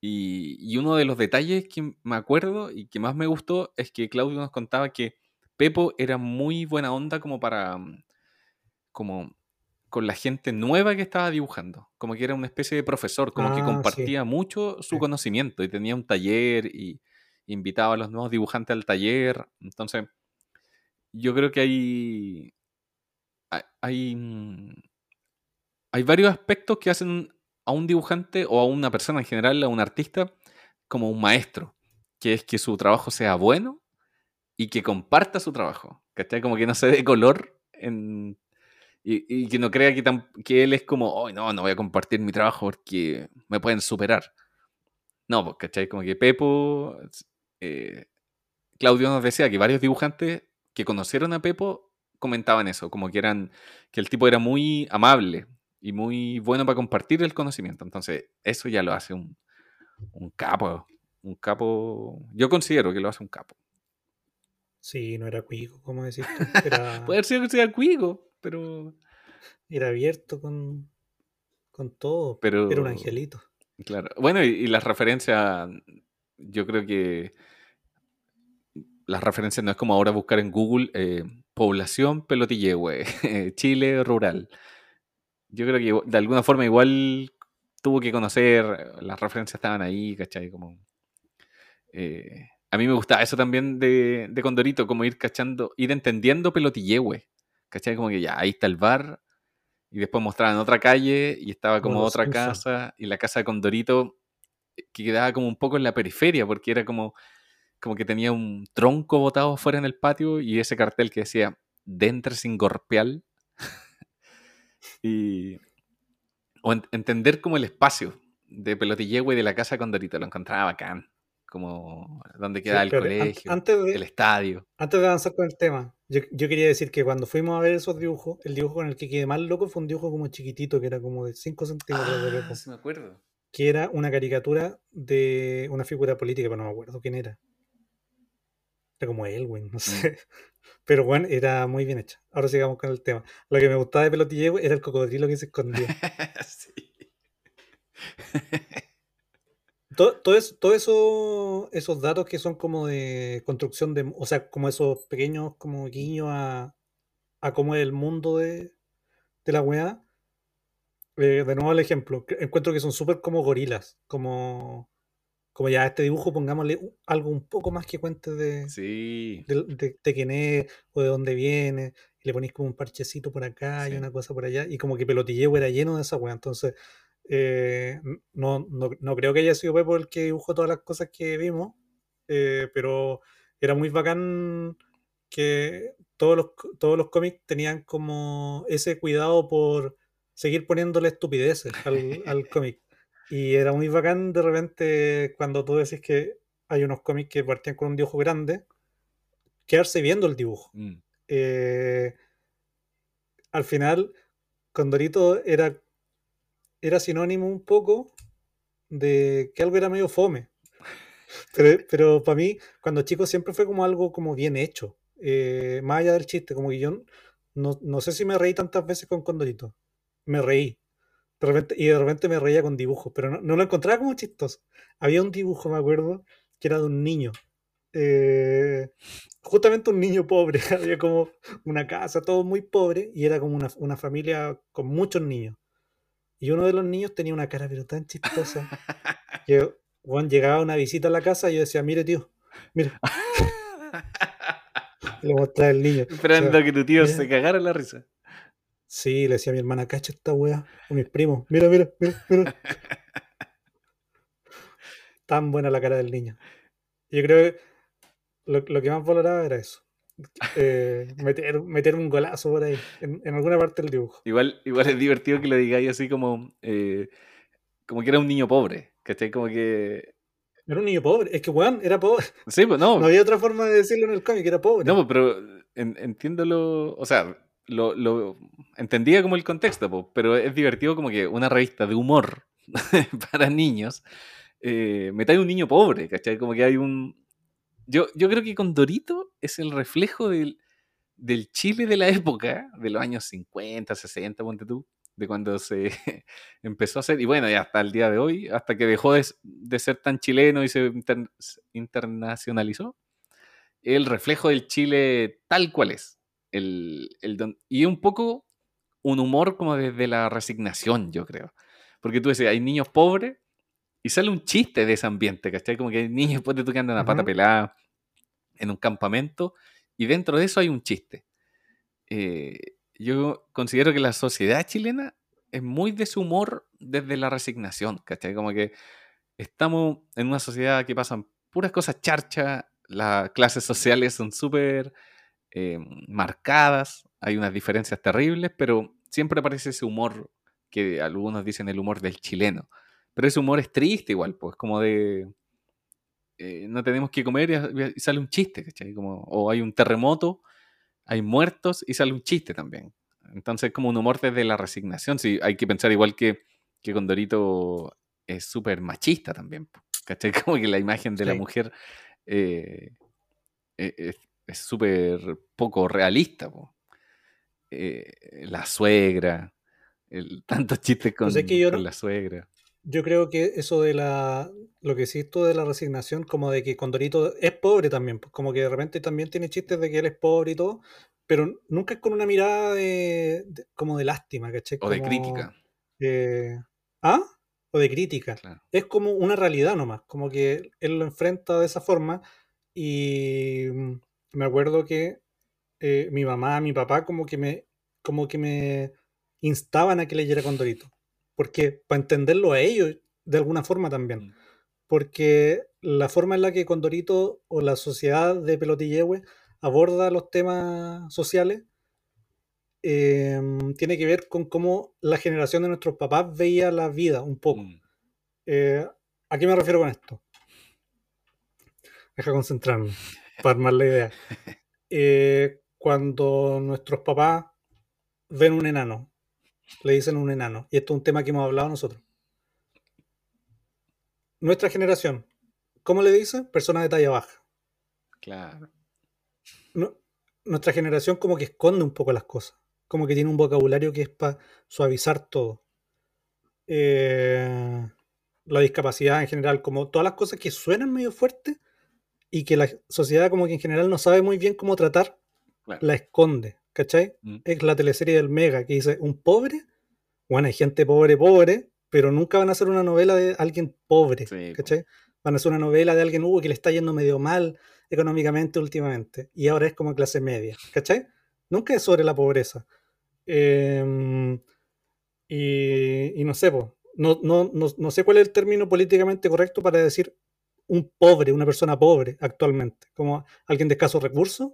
Y uno de los detalles que me acuerdo y que más me gustó es que Claudio nos contaba que Pepo era muy buena onda como para, mm, como con la gente nueva que estaba dibujando, como que era una especie de profesor, como que Ah, sí. compartía mucho su Sí. conocimiento y tenía un taller y invitaba a los nuevos dibujantes al taller. Entonces, yo creo que hay, hay, hay, mm, hay varios aspectos que hacen a un dibujante o a una persona en general, a un artista, como un maestro, que es que su trabajo sea bueno y que comparta su trabajo, ¿cachai? Como que no se dé color y, que no crea que él es como, oh, no, no voy a compartir mi trabajo porque me pueden superar. No, pues, ¿cachai? Como que Pepo, eh, Claudio nos decía que varios dibujantes que conocieron a Pepo comentaban eso, como que eran, que el tipo era muy amable y muy bueno para compartir el conocimiento. Entonces, eso ya lo hace un, un capo, un capo, yo considero que lo hace un capo. Sí, no era cuico, como tú. Era, Puede ser que sea cuico, pero... era abierto con, con todo. Pero- Era un angelito. Claro. Bueno, y, y las referencias, yo creo que las referencias no es como ahora buscar en Google eh, población pelotillehue, Chile rural. Yo creo que de alguna forma igual tuvo que conocer, las referencias estaban ahí, ¿cachai? Como, eh, a mí me gustaba eso también de, de Condorito, como ir cachando, ir entendiendo pelotillehue, ¿cachai? Como que ya, ahí está el bar, y después mostraban otra calle, y estaba Como otra casa, y la casa de Condorito eh, que quedaba como un poco en la periferia, porque era como, como que tenía un tronco botado fuera en el patio, y ese cartel que decía, Dentre sin gorpial. y... O en- entender como el espacio de Pelotillehue y de la casa de Condorito, lo encontraba bacán. Como donde queda Sí, el an- colegio, antes, de, el estadio. antes de avanzar con el tema, yo, yo quería decir que cuando fuimos a ver esos dibujos, el dibujo con el que quedé más loco fue un dibujo como chiquitito, que era como de 5 centímetros de Ah, sí me acuerdo. que era una caricatura de una figura política, pero no me acuerdo quién era. Era como Elwin, no sé. Pero bueno, era muy bien hecha. Ahora sigamos con el tema. Lo que me gustaba de Pelotillego era el cocodrilo que se escondía. sí. Todo, todo eso, todo eso- esos datos que son como de construcción de, o sea, como esos pequeños como guiños a, a cómo es el mundo de, de la weá. Eh, de nuevo el ejemplo, encuentro que son súper como gorilas, como, como ya a este dibujo pongámosle algo un poco más que cuente de, Sí. de, de- de quién es o de dónde viene, y le ponéis como un parchecito por acá y Sí. una cosa por allá, y como que Pelotilleo era lleno de esa weá, entonces eh, no, no, no creo que haya sido Pepo el que dibujó todas las cosas que vimos, eh, pero era muy bacán que todos los, todos los cómics tenían como ese cuidado por seguir poniéndole estupideces al, al cómic. Y era muy bacán de repente cuando tú decís que hay unos cómics que partían con un dibujo grande, quedarse viendo el dibujo. Mm. Eh, al final, Condorito era, era sinónimo un poco de que algo era medio fome. Pero, pero para mí, cuando chico siempre fue como algo como bien hecho. eh, más allá del chiste, como que yo no, no sé si me reí tantas veces con Condorito. Me reí. Y de repente me reía con dibujos, pero no, no lo encontraba como chistoso. Había un dibujo, me acuerdo, que era de un niño. eh, justamente un niño pobre. Había como una casa, todo muy pobre, y era como una, una familia con muchos niños. Y uno de los niños tenía una cara pero tan chistosa que Juan llegaba a una visita a la casa y yo decía, mire tío, mire. Y le mostraba el niño. Esperando O sea, que tu tío mira. se cagara la risa. Sí, le decía a mi hermana, cacha esta wea, o mis primos, mira, mira, mira, mira. Tan buena la cara del niño. Yo creo que lo, lo que más valoraba era eso. Eh, meter, meter un golazo por ahí, en, en alguna parte del dibujo. Igual, igual es divertido que lo digáis así como, eh, como que era un niño pobre. ¿Cachai? Como que. Era un niño pobre, es que weón, era pobre. Sí, pues no. No había otra forma de decirlo en el cómic, era pobre. No, pues, pero en- entiendo lo. O sea, lo, lo- entendía como el contexto, pues, pero es divertido como que una revista de humor para niños eh, metáis un niño pobre, ¿cachai? Como que hay un. Yo, yo creo que Condorito es el reflejo del, del Chile de la época, de los años 50, 60, ponte tú, de cuando se empezó a hacer, y bueno, y hasta el día de hoy, hasta que dejó de, de ser tan chileno y se inter- se internacionalizó, el reflejo del Chile tal cual es. El, el don- y un poco un humor como desde la resignación, yo creo. Porque tú decías, hay niños pobres y sale un chiste de ese ambiente, ¿cachai? Como que hay niños ponte tú que andan a pata Ujú. pelada en un campamento y dentro de eso hay un chiste. Eh, yo considero que la sociedad chilena es muy de su humor desde la resignación, ¿cachai? Como que estamos en una sociedad que pasan puras cosas charchas, las clases sociales son súper eh, marcadas, hay unas diferencias terribles, pero siempre aparece ese humor que algunos dicen el humor del chileno. Pero ese humor es triste igual, pues como de... eh, no tenemos que comer y, sale un chiste, ¿cachai? Como, o hay un terremoto, hay muertos y sale un chiste también. Entonces como un humor desde la resignación. Sí, hay que pensar igual que, que Condorito es súper machista también. ¿Cachai? Como que la imagen de la mujer eh, eh, es es súper poco realista. po. Eh, la suegra, el- tantos chistes con, Pues es que yo con la suegra. Yo creo que eso de la. Lo que hiciste de la resignación, como de que Condorito es pobre también, pues como que de repente también tiene chistes de que él es pobre y todo, pero nunca es con una mirada de, de- como de lástima, ¿cachai? O de crítica, eh, ¿Ah? O de crítica. claro. Es como una realidad nomás, como que él lo enfrenta de esa forma y mm, me acuerdo que eh, mi mamá, mi papá como que me como que me instaban a que leyera Condorito, porque para entenderlo a ellos de alguna forma también, Mm. porque la forma en la que Condorito o la sociedad de Pelotillehue aborda los temas sociales em, tiene que ver con cómo la generación de nuestros papás veía la vida un poco. Mm. Eh, ¿A qué me refiero con esto? Deja concentrarme para armar la idea. Eh, cuando nuestros papás ven un enano, le dicen un enano, y esto es un tema que hemos hablado nosotros. Nuestra generación, ¿cómo le dice? Persona de talla baja. Claro. Nu- nuestra generación como que esconde un poco las cosas, como que tiene un vocabulario que es para suavizar todo. Eh, la discapacidad en general, como todas las cosas que suenan medio fuertes y que la sociedad como que en general no sabe muy bien cómo tratar, Claro. la esconde, ¿cachai? Mm. Es la teleserie del Mega que dice, un pobre, bueno, hay gente pobre, pobre, pero nunca van a hacer una novela de alguien pobre, Sí. ¿cachai? Van a hacer una novela de alguien uh, que le está yendo medio mal económicamente últimamente y ahora es como clase media, ¿cachai? Nunca es sobre la pobreza. Em, y, y no sé, po, no, no, no, no sé cuál es el término políticamente correcto para decir un pobre, una persona pobre actualmente, como alguien de escasos recursos.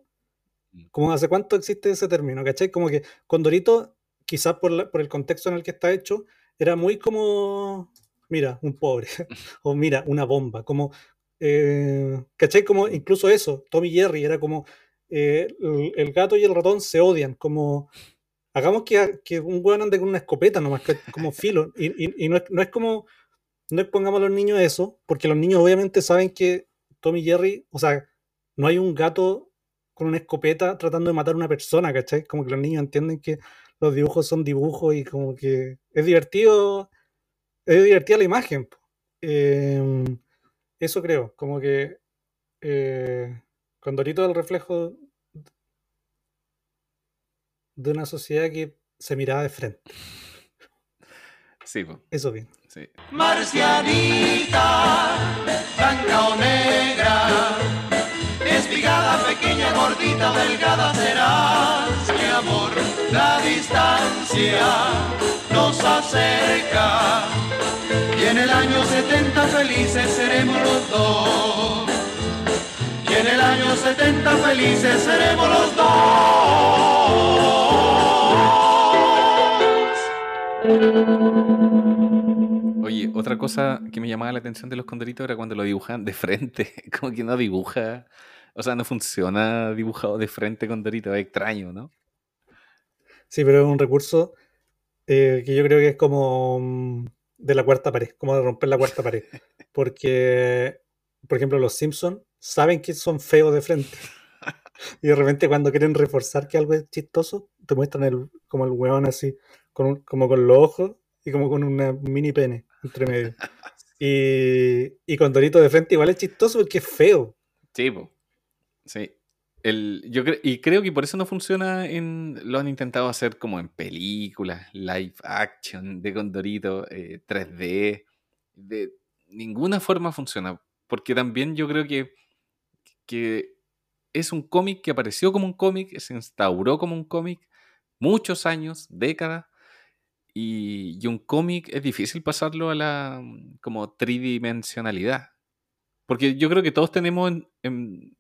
Como hace cuánto existe ese término, ¿cachai? Como que Condorito, quizás por, por el contexto en el que está hecho, era muy como, mira, un pobre, o mira, una bomba, como, eh, ¿cachai? Como incluso eso, Tommy Jerry era como, eh, el, gato y el ratón se odian, como, hagamos que, que un weón ande con una escopeta nomás, que- como filo, y, no, es, no es como, no expongamos a los niños eso, porque los niños obviamente saben que Tommy Jerry, o sea, no hay un gato con una escopeta tratando de matar a una persona, ¿cachai? Como que los niños entienden que los dibujos son dibujos y como que es divertido, es divertida la imagen. Em, eso creo, como que eh, Condorito es el reflejo de una sociedad que se miraba de frente. Sí, po, Eso bien. sí. Marcianita, blanca o negra, espigada, pequeña, gordita, delgada serás, mi amor, la distancia nos acerca. Y en el año 70 felices seremos los dos. Y en el año 70 felices seremos los dos. Oye, otra cosa que me llamaba la atención de los condoritos era cuando lo dibujan de frente. Como que no dibuja. O sea, no funciona dibujado de frente Condorito. Es extraño, ¿no? Sí, pero es un recurso eh, que yo creo que es como mm, de la cuarta pared, como de romper la cuarta pared. Porque, por ejemplo, los Simpsons saben que son feos de frente. Y de repente cuando quieren reforzar que algo es chistoso, te muestran el, como el hueón así, con un- como con los ojos y como con una mini pene entre medio. Y, y con Dorito de frente igual es chistoso porque es feo. Sí, po. Sí. El, yo y creo que por eso no funciona en. Lo han intentado hacer como en películas, live action, de Condorito, eh, 3D. De ninguna forma funciona. Porque también yo creo que, que es un cómic que apareció como un cómic, se instauró como un cómic, muchos años, décadas. Y, y un cómic es difícil pasarlo a la como tridimensionalidad. Porque yo creo que todos tenemos en, en-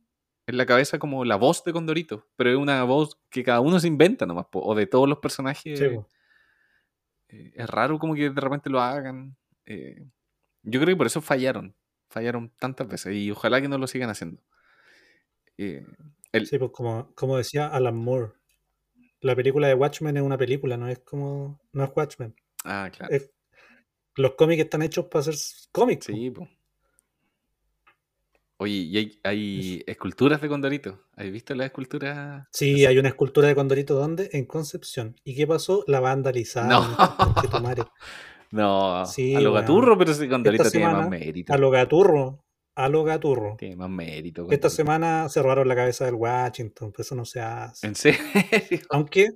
en la cabeza como la voz de Condorito, pero es una voz que cada uno se inventa nomás, po, o de todos los personajes. Sí, eh, es raro como que de repente lo hagan. eh, yo creo que por eso fallaron, fallaron tantas veces y ojalá que no lo sigan haciendo. Eh, el- Sí, pues como, como decía Alan Moore, la película de Watchmen es una película, no es como, no es Watchmen. ah, claro. Es- los cómics están hechos para ser cómics. Sí, po. Oye, y hay, hay esculturas de Condorito. ¿Has visto las esculturas? Sí, hay una escultura de Condorito, ¿dónde? En Concepción. ¿Y qué pasó? La vandalizaron. No. No, Sí, a lo gaturro, pero si Condorito Esta tiene más mérito. A lo gaturro. A lo gaturro. Tiene más mérito. Esta semana se robaron la cabeza del Washington, pues eso no se hace. ¿En serio? Aunque,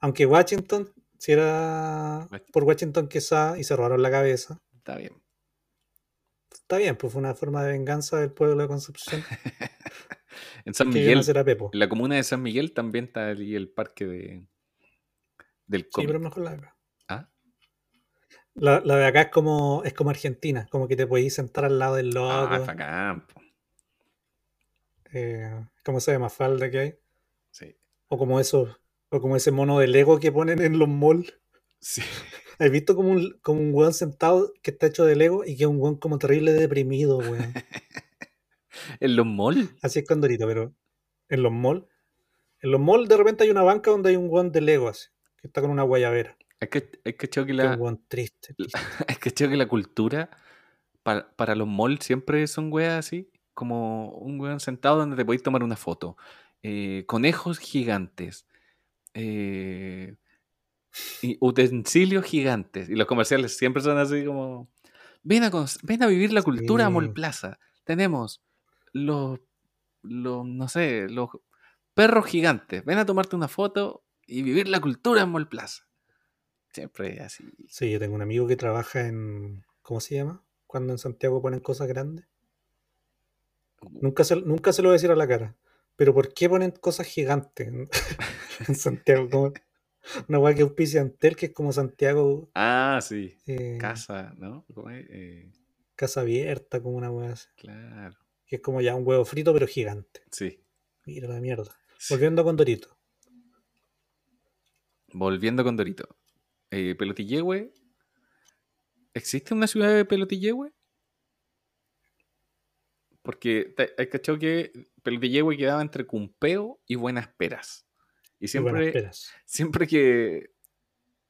aunque Washington, si era por Washington Quesada y se robaron la cabeza, Está bien. Está bien, pues fue una forma de venganza del pueblo de Concepción. En San Miguel, en la comuna de San Miguel también está ahí el parque de, del Sí, cómic. pero mejor la de acá. ¿Ah? La, la de acá es como, es como Argentina, como que te podéis sentar al lado del loco. Ah, es bacán, po. eh, como esa de Mafalda que hay. Sí. O como eso, o como ese mono de Lego que ponen en los malls. Sí. ¿Has visto como un, como un weón sentado que está hecho de Lego y que es un weón como terrible deprimido, weón? En los malls. Así es Condorito, pero en los malls. En los malls de repente hay una banca donde hay un weón de Lego así, que está con una guayabera. Es que, es que, que Que es la, un triste. triste. es que que la cultura para, para los malls siempre son weas así, como un weón sentado donde te podéis tomar una foto. Eh, conejos gigantes. eh, y utensilios gigantes. Y los comerciales siempre son así como. Ven a, ven a vivir la cultura a Mall Sí. Plaza. Tenemos los, los, no sé, los perros gigantes. Ven a tomarte una foto y vivir la cultura en Mall Plaza. Siempre así. Sí, yo tengo un amigo que trabaja en. ¿Cómo se llama? Cuando en Santiago ponen cosas grandes. Nunca se, nunca se lo voy a decir a la cara. Pero ¿por qué ponen cosas gigantes en, en Santiago? Como una weá que auspicia Antel, que es como Santiago, Ah, sí. eh, Casa, ¿no? Eh, casa abierta, como una weá así. claro. Que es como ya un huevo frito, pero gigante. Sí. Mira la mierda. Sí. Volviendo con Dorito. Volviendo con Dorito. Eh, Pelotillehue. ¿Existe una ciudad de Pelotillehue? Porque hay cachado que Pelotillehue quedaba entre Cumpeo y Buenas Peras. Y siempre, siempre que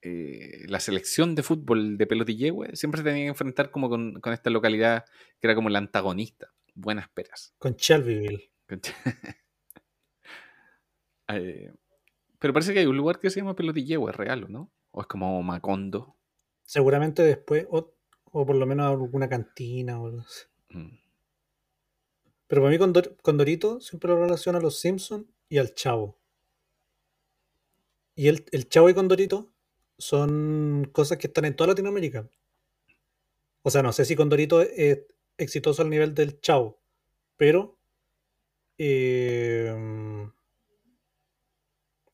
eh, la selección de fútbol de Pelotillehue siempre se tenía que enfrentar como con, con esta localidad que era como la antagonista. Buenas peras. Con Shelbyville. Eh, pero parece que hay un lugar que se llama Pelotillehue, ¿es real o no? ¿O es como Macondo? Seguramente después, o, o por lo menos alguna cantina o algo así. Mm. Pero para mí con, Dor- con Dorito siempre lo relaciono a los Simpsons y al Chavo. Y el, el Chavo y Condorito son cosas que están en toda Latinoamérica. O sea, no sé si Condorito es exitoso al nivel del Chavo, pero eh,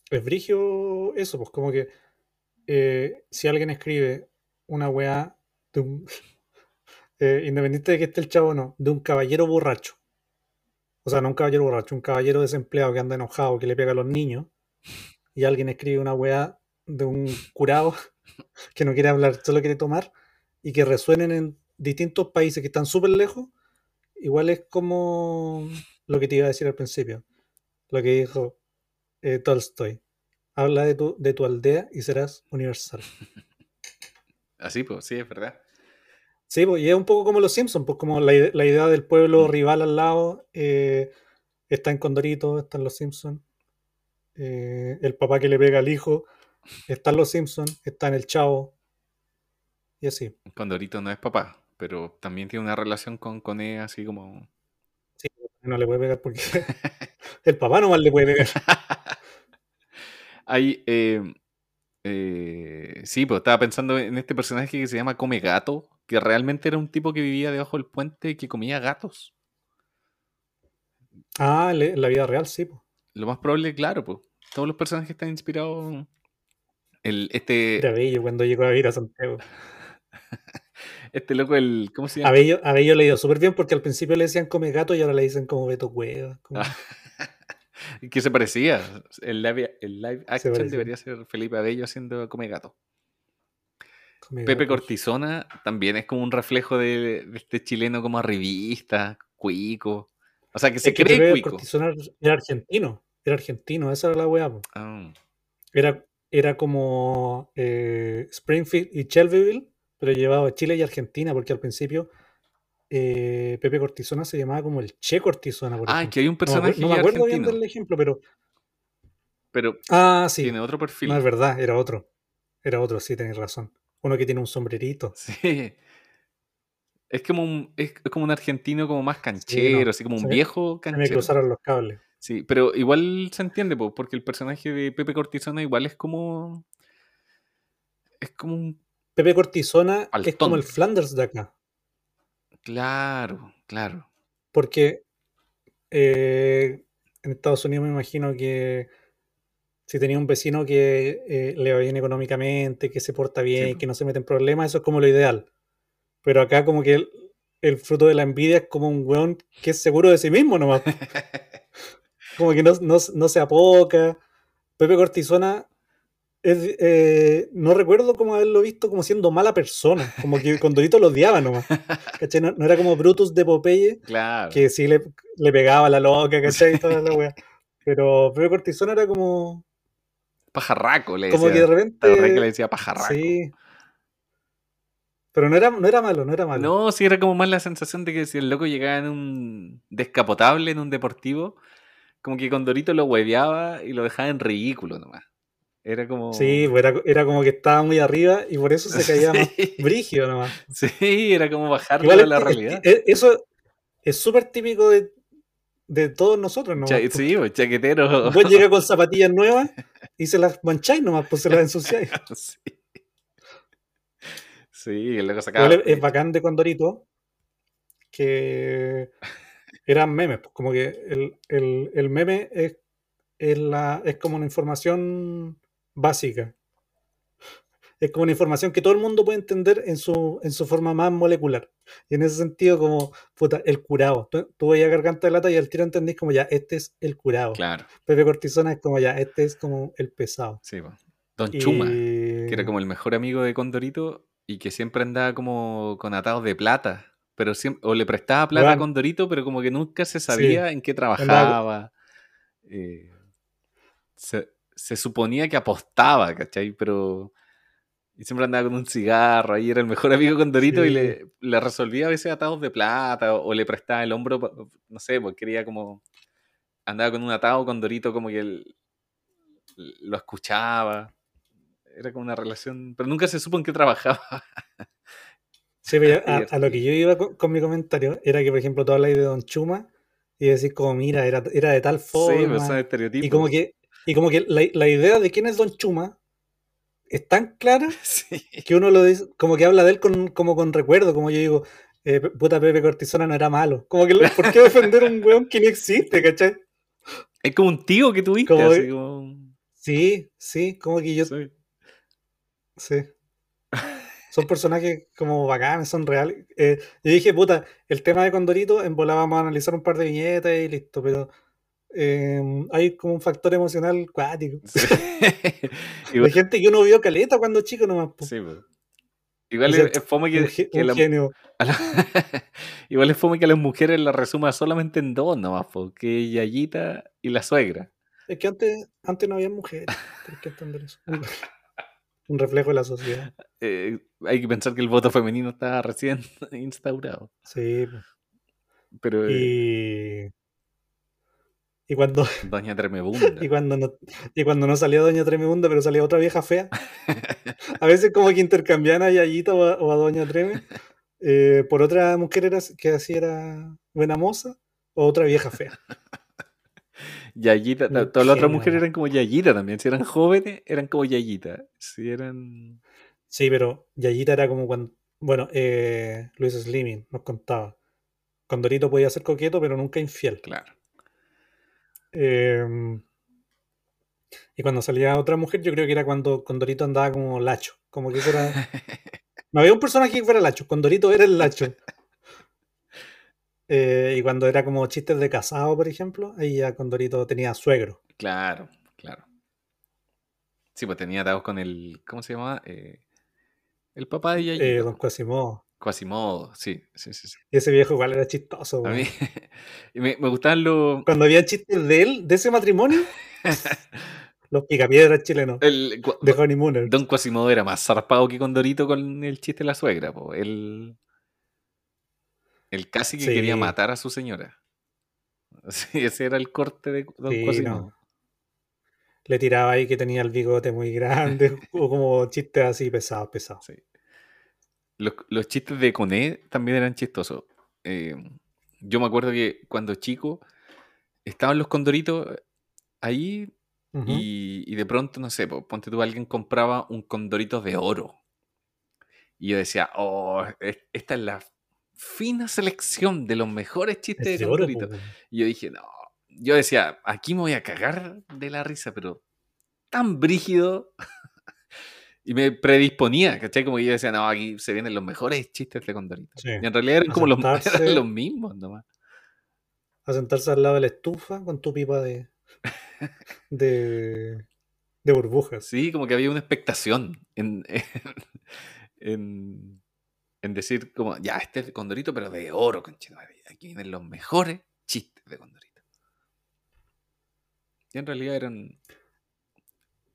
es brigio eso, pues como que eh, si alguien escribe una weá de un, eh, independiente de que esté el chavo o no, de un caballero borracho. O sea, no un caballero borracho, un caballero desempleado que anda enojado, que le pega a los niños. Y alguien escribe una weá de un curado que no quiere hablar, solo quiere tomar. Y que resuenen en distintos países que están súper lejos. Igual es como lo que te iba a decir al principio. Lo que dijo eh, Tolstoy. Habla de tu, de tu aldea y serás universal. Así, pues, sí, es verdad. Sí, pues, y es un poco como los Simpsons, pues como la, la idea del pueblo rival al lado eh, está en Condorito, está en los Simpsons. Eh, el papá que le pega al hijo está en los Simpsons, está en el Chavo. Y así. Condorito no es papá, pero también tiene una relación con Cone así como... Sí, no le puede pegar porque el papá nomás le puede pegar. Hay... eh, eh, sí, pues estaba pensando en este personaje que se llama Come Gato, que realmente era un tipo que vivía debajo del puente y que comía gatos. Ah, en la vida real, sí. pues. Lo más probable, claro, pues. Todos los personajes están inspirados... El, este, Era bello cuando llegó a vivir a Santiago. este loco, el... ¿Cómo se llama? Bello, a Bello le dio súper bien porque al principio le decían come gato y ahora le dicen como Beto Cueva. como- que se parecía. El live, el live action debería ser Felipe Abello haciendo Come Gato. come Pepe gato. Cortisona también es como un reflejo de, de este chileno como arribista, cuico. O sea, que se Es que cree Pepe cuico. Cortisona era argentino. Era argentino, esa era la weá. Ah, Era, era como eh, Springfield y Shelbyville, pero llevado a Chile y Argentina, porque al principio eh, Pepe Cortisona se llamaba como el Che Cortisona. Por Ah, ejemplo. que hay un No personaje acuer- no me acuerdo bien del ejemplo, pero. pero Ah, sí. tiene otro perfil. No es verdad, era otro. Era otro, sí, tenés razón. Uno que tiene un sombrerito. Sí. Es como un, es como un argentino como más canchero, no, así como un viejo Se me canchero. cruzaron los cables. Sí, pero igual se entiende, po, porque el personaje de Pepe Cortisona igual es como. Es como un. Pepe Cortisona es Altón. como el Flanders de acá. Claro, claro. Porque eh, en Estados Unidos me imagino que si tenía un vecino que eh, le va bien económicamente, que se porta bien, que no se mete en problemas, eso es como lo ideal. Pero acá como que el, el fruto de la envidia es como un weón que es seguro de sí mismo nomás. Como que no, no, no se apoca. Pepe Cortisona es, eh, no recuerdo como haberlo visto como siendo mala persona. Como que Condorito lo odiaba nomás. ¿cachai? No, no era como Brutus de Popeye, Claro. que sí le, le pegaba a la loca, ¿cachai? Y toda la wea. Pero Pepe Cortisona era como, Pajarraco le como decía. que de ¿Te acordás que le repente. decía pajarraco? Sí. Pero no era, no era malo, no era malo. No, sí, era como más la sensación de que si el loco llegaba en un descapotable, en un deportivo, como que Condorito lo hueveaba y lo dejaba en ridículo nomás. Era como. Sí, pues era, era como que estaba muy arriba y por eso se caía más Sí. brígido nomás. Sí, era como a es- la realidad. es- eso es súper típico de, de todos nosotros, ¿no? Cha- sí, pues, chaquetero. Vos llegas con zapatillas nuevas y se las mancháis nomás, pues se las ensuciáis. sí. Sí, el loco sacaba. Es, bacán de Condorito que eran memes, pues como que el, el- el meme es, es, la, es como una información básica. Es como una información que todo el mundo puede entender en su, en su forma más molecular. Y en ese sentido, como, puta, el curado. Tú, tú veías Garganta de Lata y al tiro entendís como ya, este es el curado. Claro, Pepe Cortisona es como ya, este es como el pesado. sí, pues. Don Y- Chuma, que era como el mejor amigo de Condorito y que siempre andaba como con atados de plata. Pero siempre, o le prestaba plata a Weón. Condorito, pero como que nunca se sabía en qué trabajaba. Eh, se, se suponía que apostaba, ¿cachai? Pero Y siempre andaba con un cigarro, ahí era el mejor amigo con Dorito y Sí. le, le resolvía a veces atados de plata o, o le prestaba el hombro, no sé, porque quería como... Andaba con un atado con Dorito como que él lo escuchaba. Era como una relación, pero nunca se supo en qué trabajaba. Sí, pero a, lo que yo iba con, con mi comentario era que, por ejemplo, tú hablas de Don Chuma y decís como, mira, era, era de tal Sí, forma. son estereotipos. y como que, y como que la, la idea de quién es Don Chuma es tan clara Sí. que uno lo dice, como que habla de él con, como con recuerdo, como yo digo, eh, puta Pepe Cortisona no era malo. Como que, ¿por qué defender a un weón que ni existe, cachai? Es como un tío que tuviste, Como- así como... Sí, sí, como que yo, sí. sí. Son personajes como bacanes, son reales. Eh, yo dije, puta, el tema de Condorito, en bola vamos a analizar un par de viñetas y listo, pero eh, hay como un factor emocional cuático. Sí. Gente que uno vio caleta cuando chico nomás. po. sí, po. Igual es, es fome que, la- genio. a la- Igual es fome que a las mujeres la resuma solamente en dos nomás, po, que es Yayita y la suegra. Es que antes, antes no había mujeres. Eso. Un, un reflejo de la sociedad. Eh, hay que pensar que el voto femenino está recién instaurado. Sí. Pero eh, Y, y cuando, Doña Tremebunda. y cuando no, y cuando no salía Doña Tremebunda, pero salía otra vieja fea. A veces como que intercambiaban a Yayita o a, o a Doña Treme eh, por otra mujer era, que así era buena moza o otra vieja fea. Yayita, todas las otras mujeres eran como Yayita también. Si eran jóvenes, eran como Yayita. Si eran. Sí, pero Yayita era como cuando. Bueno, eh, Luis Slimming nos contaba. Condorito podía ser coqueto, pero nunca infiel. Claro. Eh, y cuando salía otra mujer, yo creo que era cuando Condorito andaba como lacho. Como que eso era. No había un personaje que fuera lacho. Condorito era el lacho. Eh, y cuando era como chistes de casado, por ejemplo, ahí ya Condorito tenía suegro. Claro, claro. Sí, pues tenía atados con el. ¿Cómo se llama? Eh, el papá de Yayita. Eh, don Quasimodo. Quasimodo, sí, sí, sí. sí. Y ese viejo igual era chistoso. A weón. mí y me, me gustaban los. Cuando había chistes de él, de ese matrimonio, los picapiedras chilenos. el- De Honeymooners. Don Quasimodo era más zarpado que Condorito con el chiste de la suegra, po. Él, él casi que Sí. quería matar a su señora. Sí, ese era el corte de Don Sí, Quasimodo. no. Le tiraba ahí que tenía el bigote muy grande, o como chistes así pesados, pesados. Sí. Los, los chistes de Coné también eran chistosos. Eh, yo me acuerdo que cuando chico estaban los condoritos ahí y, y de pronto, no sé, po, ponte tú, alguien compraba un condorito de oro. Y yo decía, oh, es- esta es la fina selección de los mejores chistes Es de oro. Y yo dije, no. Yo decía, aquí me voy a cagar de la risa, pero tan brígido. Y me predisponía, ¿cachai? Como que yo decía, no, aquí se vienen los mejores chistes de Condorito. Sí. Y en realidad eran como los, eran los mismos nomás. A sentarse al lado de la estufa con tu pipa de. de. de burbujas. Sí, como que había una expectación en, en, en decir, como, ya, este es Condorito, pero de oro, conchetumare. Aquí vienen los mejores chistes de Condorito. Y en realidad eran.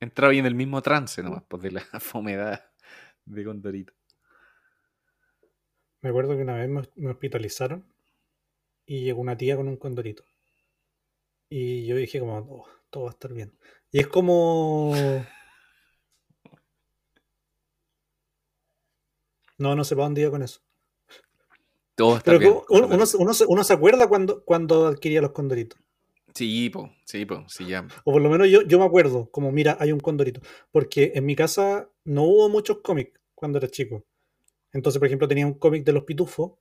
Entraba ahí en el mismo trance nomás, pues de la fomedad de Condorito. Me acuerdo que una vez me, hospitalizaron y llegó una tía con un condorito. Y yo dije como, "Oh, todo va a estar bien. Y es como... No, no sé para dónde iba con eso. Todo está Pero bien. uno, uno se, uno se acuerda cuando, cuando adquiría los condoritos. Sí, po, sí, po, sí, ya. O por lo menos yo, yo me acuerdo, como mira, hay un condorito. Porque en mi casa no hubo muchos cómics cuando era chico. Entonces, por ejemplo, tenía un cómic de los pitufos.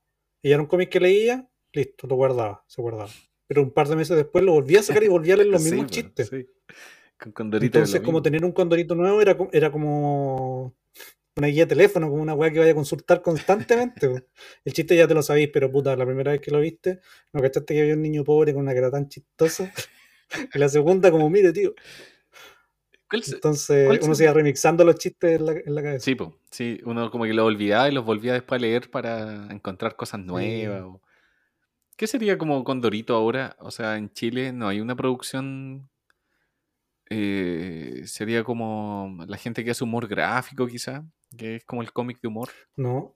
Y era un cómic que leía, listo, lo guardaba, se guardaba. Pero un par de meses después lo volví a sacar y volví a leer los Sí, mismos po, chistes. sí. Con Condorito Entonces, como mismo. tener un condorito nuevo era, era como una guía de teléfono, como una weá que vaya a consultar constantemente. El chiste ya te lo sabéis, pero puta, la primera vez que lo viste, no cachaste que había un niño pobre con una cara tan chistosa. Y la segunda, como, mire, tío. ¿Cuál se- Entonces uno se- iba remixando los chistes en la, en la cabeza. Sí, po, sí, uno como que lo olvidaba y los volvía después a leer para encontrar cosas nuevas. o- ¿Qué sería como Condorito ahora? O sea, en Chile no hay una producción eh, sería como la gente que hace humor gráfico, quizá, que es como el cómic de humor. No.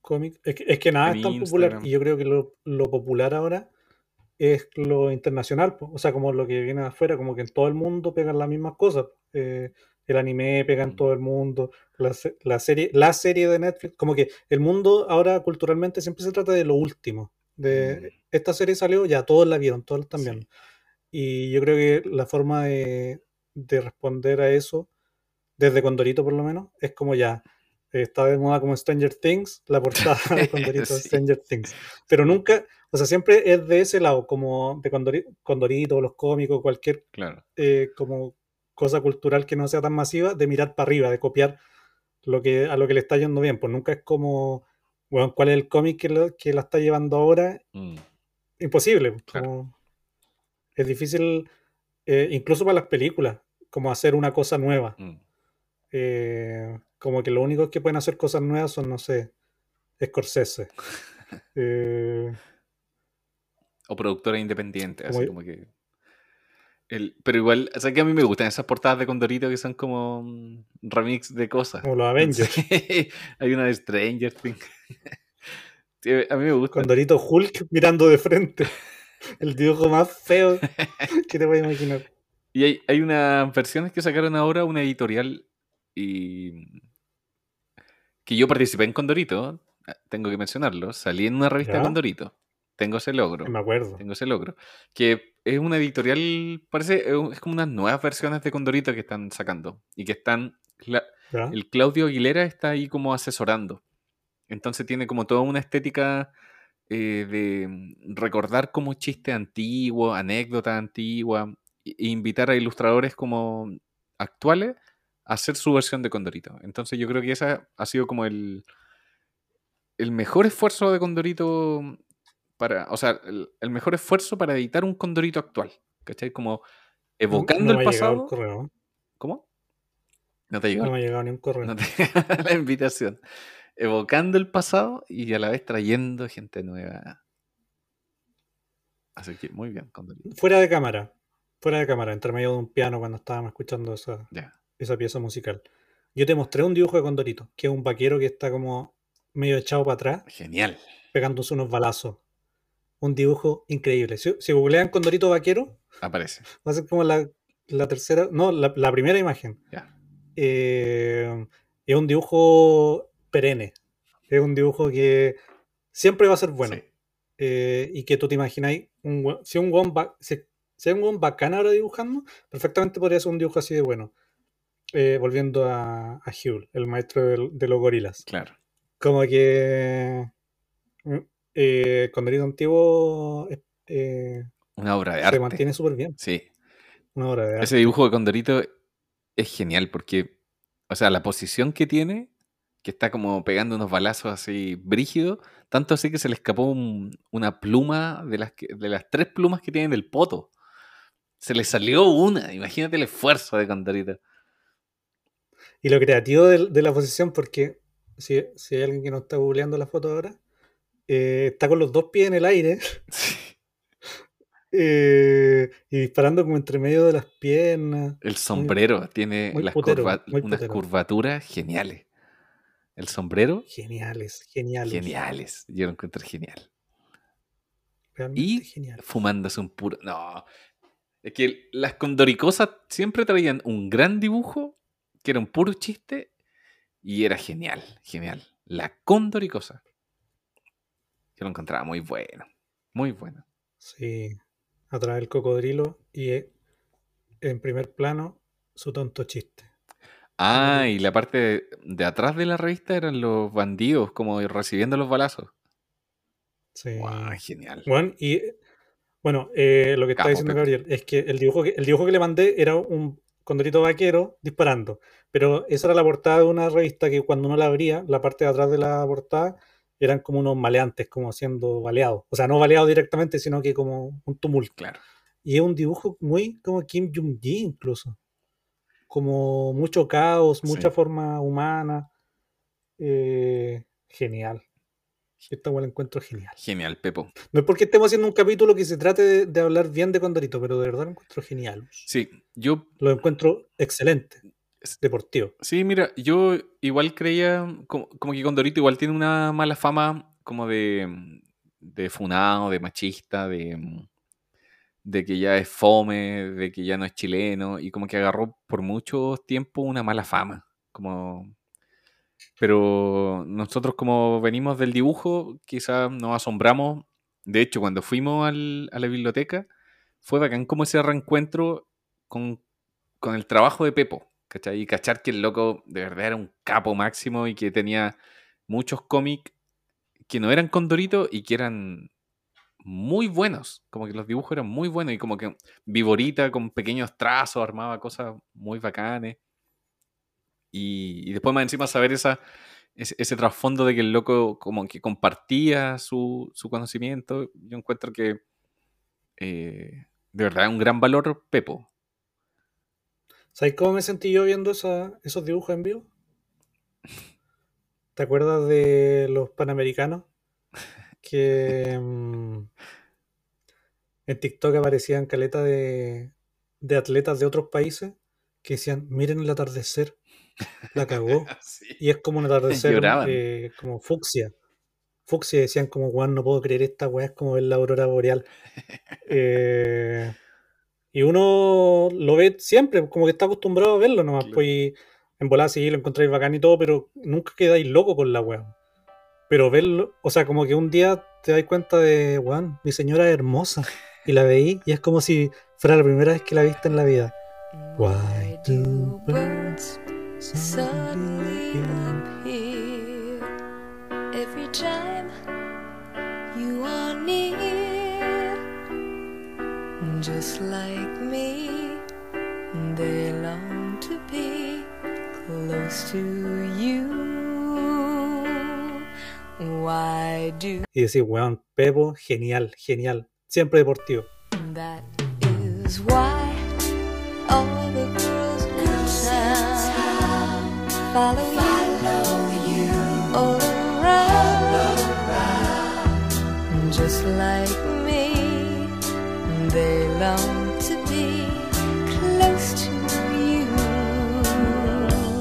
Cómic. Es que, es que nada En es tan popular. Y yo creo que lo, lo popular ahora es lo internacional. po. O sea, como lo que viene de afuera, como que en todo el mundo pegan las mismas cosas. Eh, el anime pega en Mm. todo el mundo. La, la serie, la serie de Netflix. Como que el mundo ahora culturalmente siempre se trata de lo último. De Mm. esta serie salió, ya todos la vieron, todos la están Sí. viendo. Y yo creo que la forma de, de responder a eso, desde Condorito por lo menos, es como ya, eh, está de moda como Stranger Things, la portada de Condorito Sí. Stranger Things. Pero nunca, o sea, siempre es de ese lado, como de Condorito, Condorito los cómicos, cualquier Claro. eh, como cosa cultural que no sea tan masiva, de mirar para arriba, de copiar lo que, a lo que le está yendo bien. Pues nunca es como, bueno, ¿cuál es el cómic que, lo- que la está llevando ahora? Mm. imposible. pues, Claro. como- es difícil, eh, incluso para las películas, como hacer una cosa nueva. Mm. Eh, como que lo único que pueden hacer cosas nuevas son, no sé, Scorsese. Eh, O productora independiente, Como así yo- como que. El, pero igual, o sea que a mí me gustan esas portadas de Condorito que son como mm, remix de cosas. como los Avengers. Hay una de Stranger Things. A mí me gusta. Con Dorito Hulk mirando de frente. El dibujo más feo que te voy a imaginar. Y hay, hay unas versiones que sacaron ahora, una editorial, y que yo participé en Condorito, ah, tengo que mencionarlo, salí en una revista de. Condorito, tengo ese logro, Me acuerdo. tengo ese logro, que es una editorial, parece, es como unas nuevas versiones de Condorito que están sacando, y que están, el Claudio Aguilera está ahí como asesorando, entonces tiene como toda una estética eh, de mm, recordar como chistes antiguos, anécdotas antiguas, e invitar a ilustradores como actuales hacer su versión de Condorito. Entonces yo creo que ese ha sido como el, el mejor esfuerzo de Condorito para, o sea, el, el mejor esfuerzo para editar un Condorito actual. ¿Cachai? Como evocando no me el llegado el pasado. correo. ¿Cómo? No te llegó No me ha llegado ni un correo. no te- la invitación. Evocando el pasado y a la vez trayendo gente nueva. Así que muy bien, Condorito. Fuera de cámara. Fuera de cámara, entre medio de un piano cuando estábamos escuchando esa, Ya. Esa pieza musical. Yo te mostré un dibujo de Condorito, que es un vaquero que está como medio echado para atrás, Genial. pegándose unos balazos. Un dibujo increíble. Si, si googlean Condorito vaquero, Aparece. va a ser como la, la tercera, no, la, la primera imagen. Ya. Eh, es un dibujo perenne. Es un dibujo que siempre va a ser bueno. Sí. Eh, y que tú te imagináis, un, si un guan ba- si, si hay un guan bacán ahora dibujando, perfectamente podría ser un dibujo así de bueno. Eh, volviendo a, a Hugh, el maestro de los gorilas. Claro. Como que mm, eh, Condorito Antiguo eh, eh, Una obra de se arte. mantiene súper bien. Sí. Una obra de arte. Ese dibujo de Condorito es genial porque, o sea, la posición que tiene, que está como pegando unos balazos así brígidos, tanto así que se le escapó un- una pluma de las, que- de las tres plumas que tiene del poto. Se le salió una. Imagínate el esfuerzo de Condorito. Y lo creativo de, la posición, porque si, si hay alguien que no está googleando la foto ahora, eh, está con los dos pies en el aire Sí. eh, y disparando como entre medio de las piernas. El sombrero tiene muy las putero, curva- unas curvaturas geniales. El sombrero, Geniales, geniales. geniales. Yo lo encuentro genial. Realmente Y genial. fumándose un puro. No. Es que las condoricosas siempre traían un gran dibujo, que era un puro chiste, y era genial, genial. La condoricosa. Yo lo encontraba muy bueno. Muy bueno. Sí, atrás del cocodrilo y eh, en primer plano su tonto chiste. Ah, y la parte de, de atrás de la revista eran los bandidos, como recibiendo los balazos. Sí. Genial. Bueno, y bueno, eh, lo que está diciendo. Gabriel es que el dibujo que, el dibujo que le mandé era un condorito vaquero disparando. Pero esa era la portada de una revista que cuando uno la abría, la parte de atrás de la portada eran como unos maleantes, como siendo baleados. O sea, no baleados directamente, sino que como un tumulto. Claro. Y es un dibujo muy como Kim Jong-gi incluso. Como mucho caos, mucha Sí. forma humana. Eh, genial. Esta la encuentro genial. Genial, Pepo. No es porque estemos haciendo un capítulo que se trate de, de hablar bien de Condorito, pero de verdad lo encuentro genial. Sí, yo Lo encuentro excelente. Es- Deportivo. Sí, mira, yo igual creía como, como que Condorito igual tiene una mala fama como de, de funado, de machista, de, de que ya es fome, de que ya no es chileno, y como que agarró por mucho tiempo una mala fama. Como... Pero nosotros como venimos del dibujo, quizás nos asombramos. De hecho, cuando fuimos al- a la biblioteca, fue bacán como ese reencuentro con, con el trabajo de Pepo. ¿cachai? Y cachar que el loco de verdad era un capo máximo y que tenía muchos cómics que no eran Condorito y que eran muy buenos. Como que los dibujos eran muy buenos y como que Viborita con pequeños trazos armaba cosas muy bacanes. Y, y después más encima saber esa, ese, ese trasfondo de que el loco como que compartía su, su conocimiento, yo encuentro que eh, de verdad es un gran valor Pepo. ¿Sabes cómo me sentí yo viendo esa- esos dibujos en vivo? ¿Te acuerdas de los panamericanos? Que mm, en TikTok aparecían caletas de, de atletas de otros países que decían, miren el atardecer, la cagó. Sí. Y es como un atardecer eh, como fucsia. Fucsia decían como, Juan, no puedo creer esta weá, es como ver la aurora boreal. Eh, y uno lo ve siempre, como que está acostumbrado a verlo nomás. Claro. Pues y en volada sí lo encontráis bacán y todo, pero nunca quedáis loco con la weá. Pero verlo, o sea, como que un día te das cuenta de, weón, mi señora es hermosa. Y la veí y es como si fuera la primera vez que la viste en la vida. Why do suddenly appear every time you are near. Just like me, they long to be close to you. Why do Y decís, weón, genial, genial. Siempre deportivo. that is why town follow, you all around. Just like me, they long to be close to you.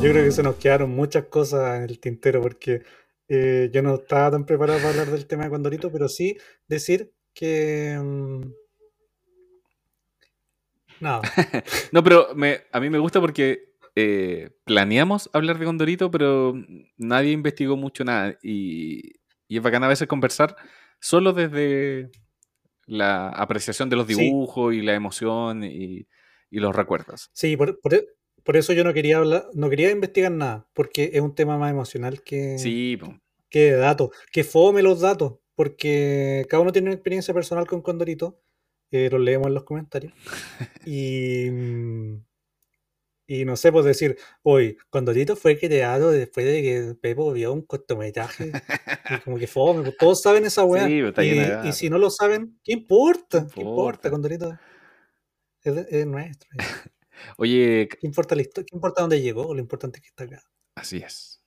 Yo creo que se nos quedaron muchas cosas en el tintero porque eh, yo no estaba tan preparado para hablar del tema de Condorito, pero sí decir que... mm, nada, No, pero me- a mí me gusta porque eh, planeamos hablar de Condorito, pero nadie investigó mucho nada. Y, y es bacán a veces conversar solo desde la apreciación de los Sí. dibujos y la emoción y, y los recuerdos. sí, por, por por eso yo no quería hablar, no quería investigar nada, porque es un tema más emocional que, Sí, que datos, que fome los datos, porque cada uno tiene una experiencia personal con Condorito, eh, los leemos en los comentarios, y, mm, y no sé, pues decir, hoy, Condorito fue creado después de que Pepo vio un cortometraje, y como que fome, pues todos saben esa weá, Sí, pues, y, y si no lo saben, ¿qué importa? ¿Qué importa? Condorito es, es nuestro, Oye, ¿qué importa la historia? ¿Qué importa dónde llegó? Lo importante es que está acá. Así es.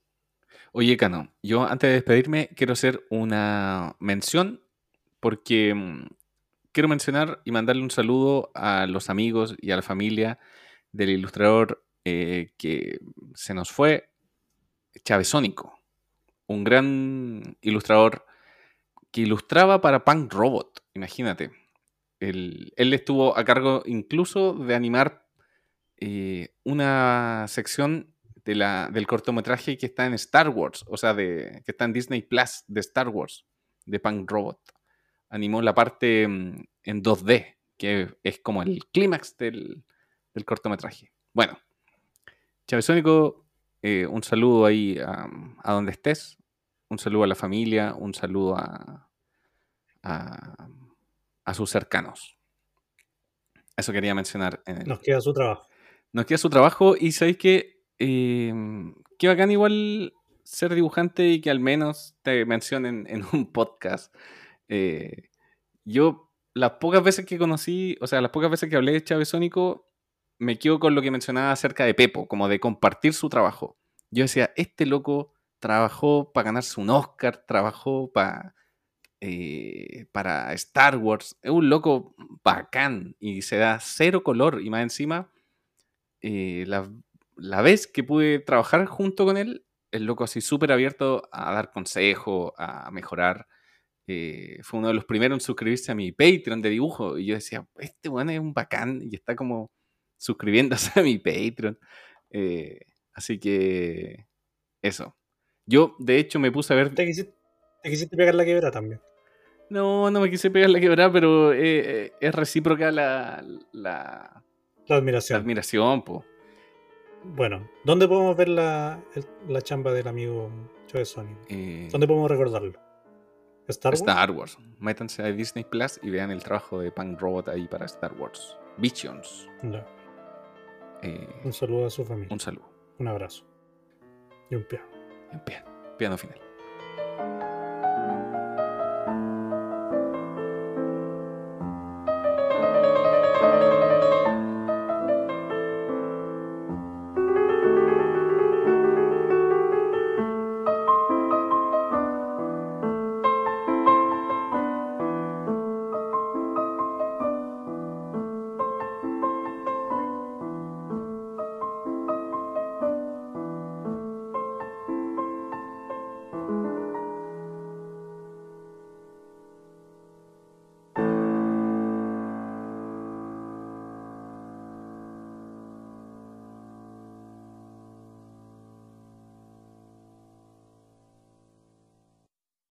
Oye, Cano, yo antes de despedirme quiero hacer una mención porque mm, quiero mencionar y mandarle un saludo a los amigos y a la familia del ilustrador eh, que se nos fue, Chavesónico, un gran ilustrador que ilustraba para Punk Robot, imagínate. Él, estuvo a cargo incluso de animar eh, una sección del cortometraje que está en Star Wars, o sea, de, que está en Disney Plus de Star Wars, de Punk Robot. Animó la parte mm, en 2D, que es como el clímax del, del cortometraje. Bueno, Chavesónico, eh, un saludo ahí a, a donde estés, un saludo a la familia, un saludo a, a, a sus cercanos. Eso quería mencionar en el, Nos queda su trabajo. nos queda su trabajo y sabéis que eh, qué bacán igual ser dibujante y que al menos te mencionen en un podcast. Eh, yo, las pocas veces que conocí, o sea, las pocas veces que hablé de Chavesónico, me quedo con lo que mencionaba acerca de Pepo, como de compartir su trabajo. Yo decía, este loco trabajó para ganarse un Oscar, trabajó para eh, para Star Wars. Es un loco bacán y se da cero color. Y más encima, eh, la, la vez que pude trabajar junto con él, el loco así súper abierto a dar consejos, a mejorar. Eh, fue uno de los primeros en suscribirse a mi Patreon de dibujo. Y yo decía, este bueno es un bacán y está como suscribiéndose a mi Patreon. Eh, así que eso. Yo, de hecho, me puse a ver. Te quisiste, te quisiste pegar la quebra también. No, no me quise pegar la quebrada, pero eh, es recíproca la, la, La la admiración. admiración, po. Bueno, ¿dónde podemos ver la, la chamba del amigo Joe Sony? Eh, ¿Dónde podemos recordarlo? ¿Star Wars? Star Wars. Métanse a Disney Plus y vean el trabajo de Punk Robot ahí para Star Wars. Visions. Ya. Eh, Un saludo a su familia. un saludo. Un abrazo. Y un piano. Piano, piano final.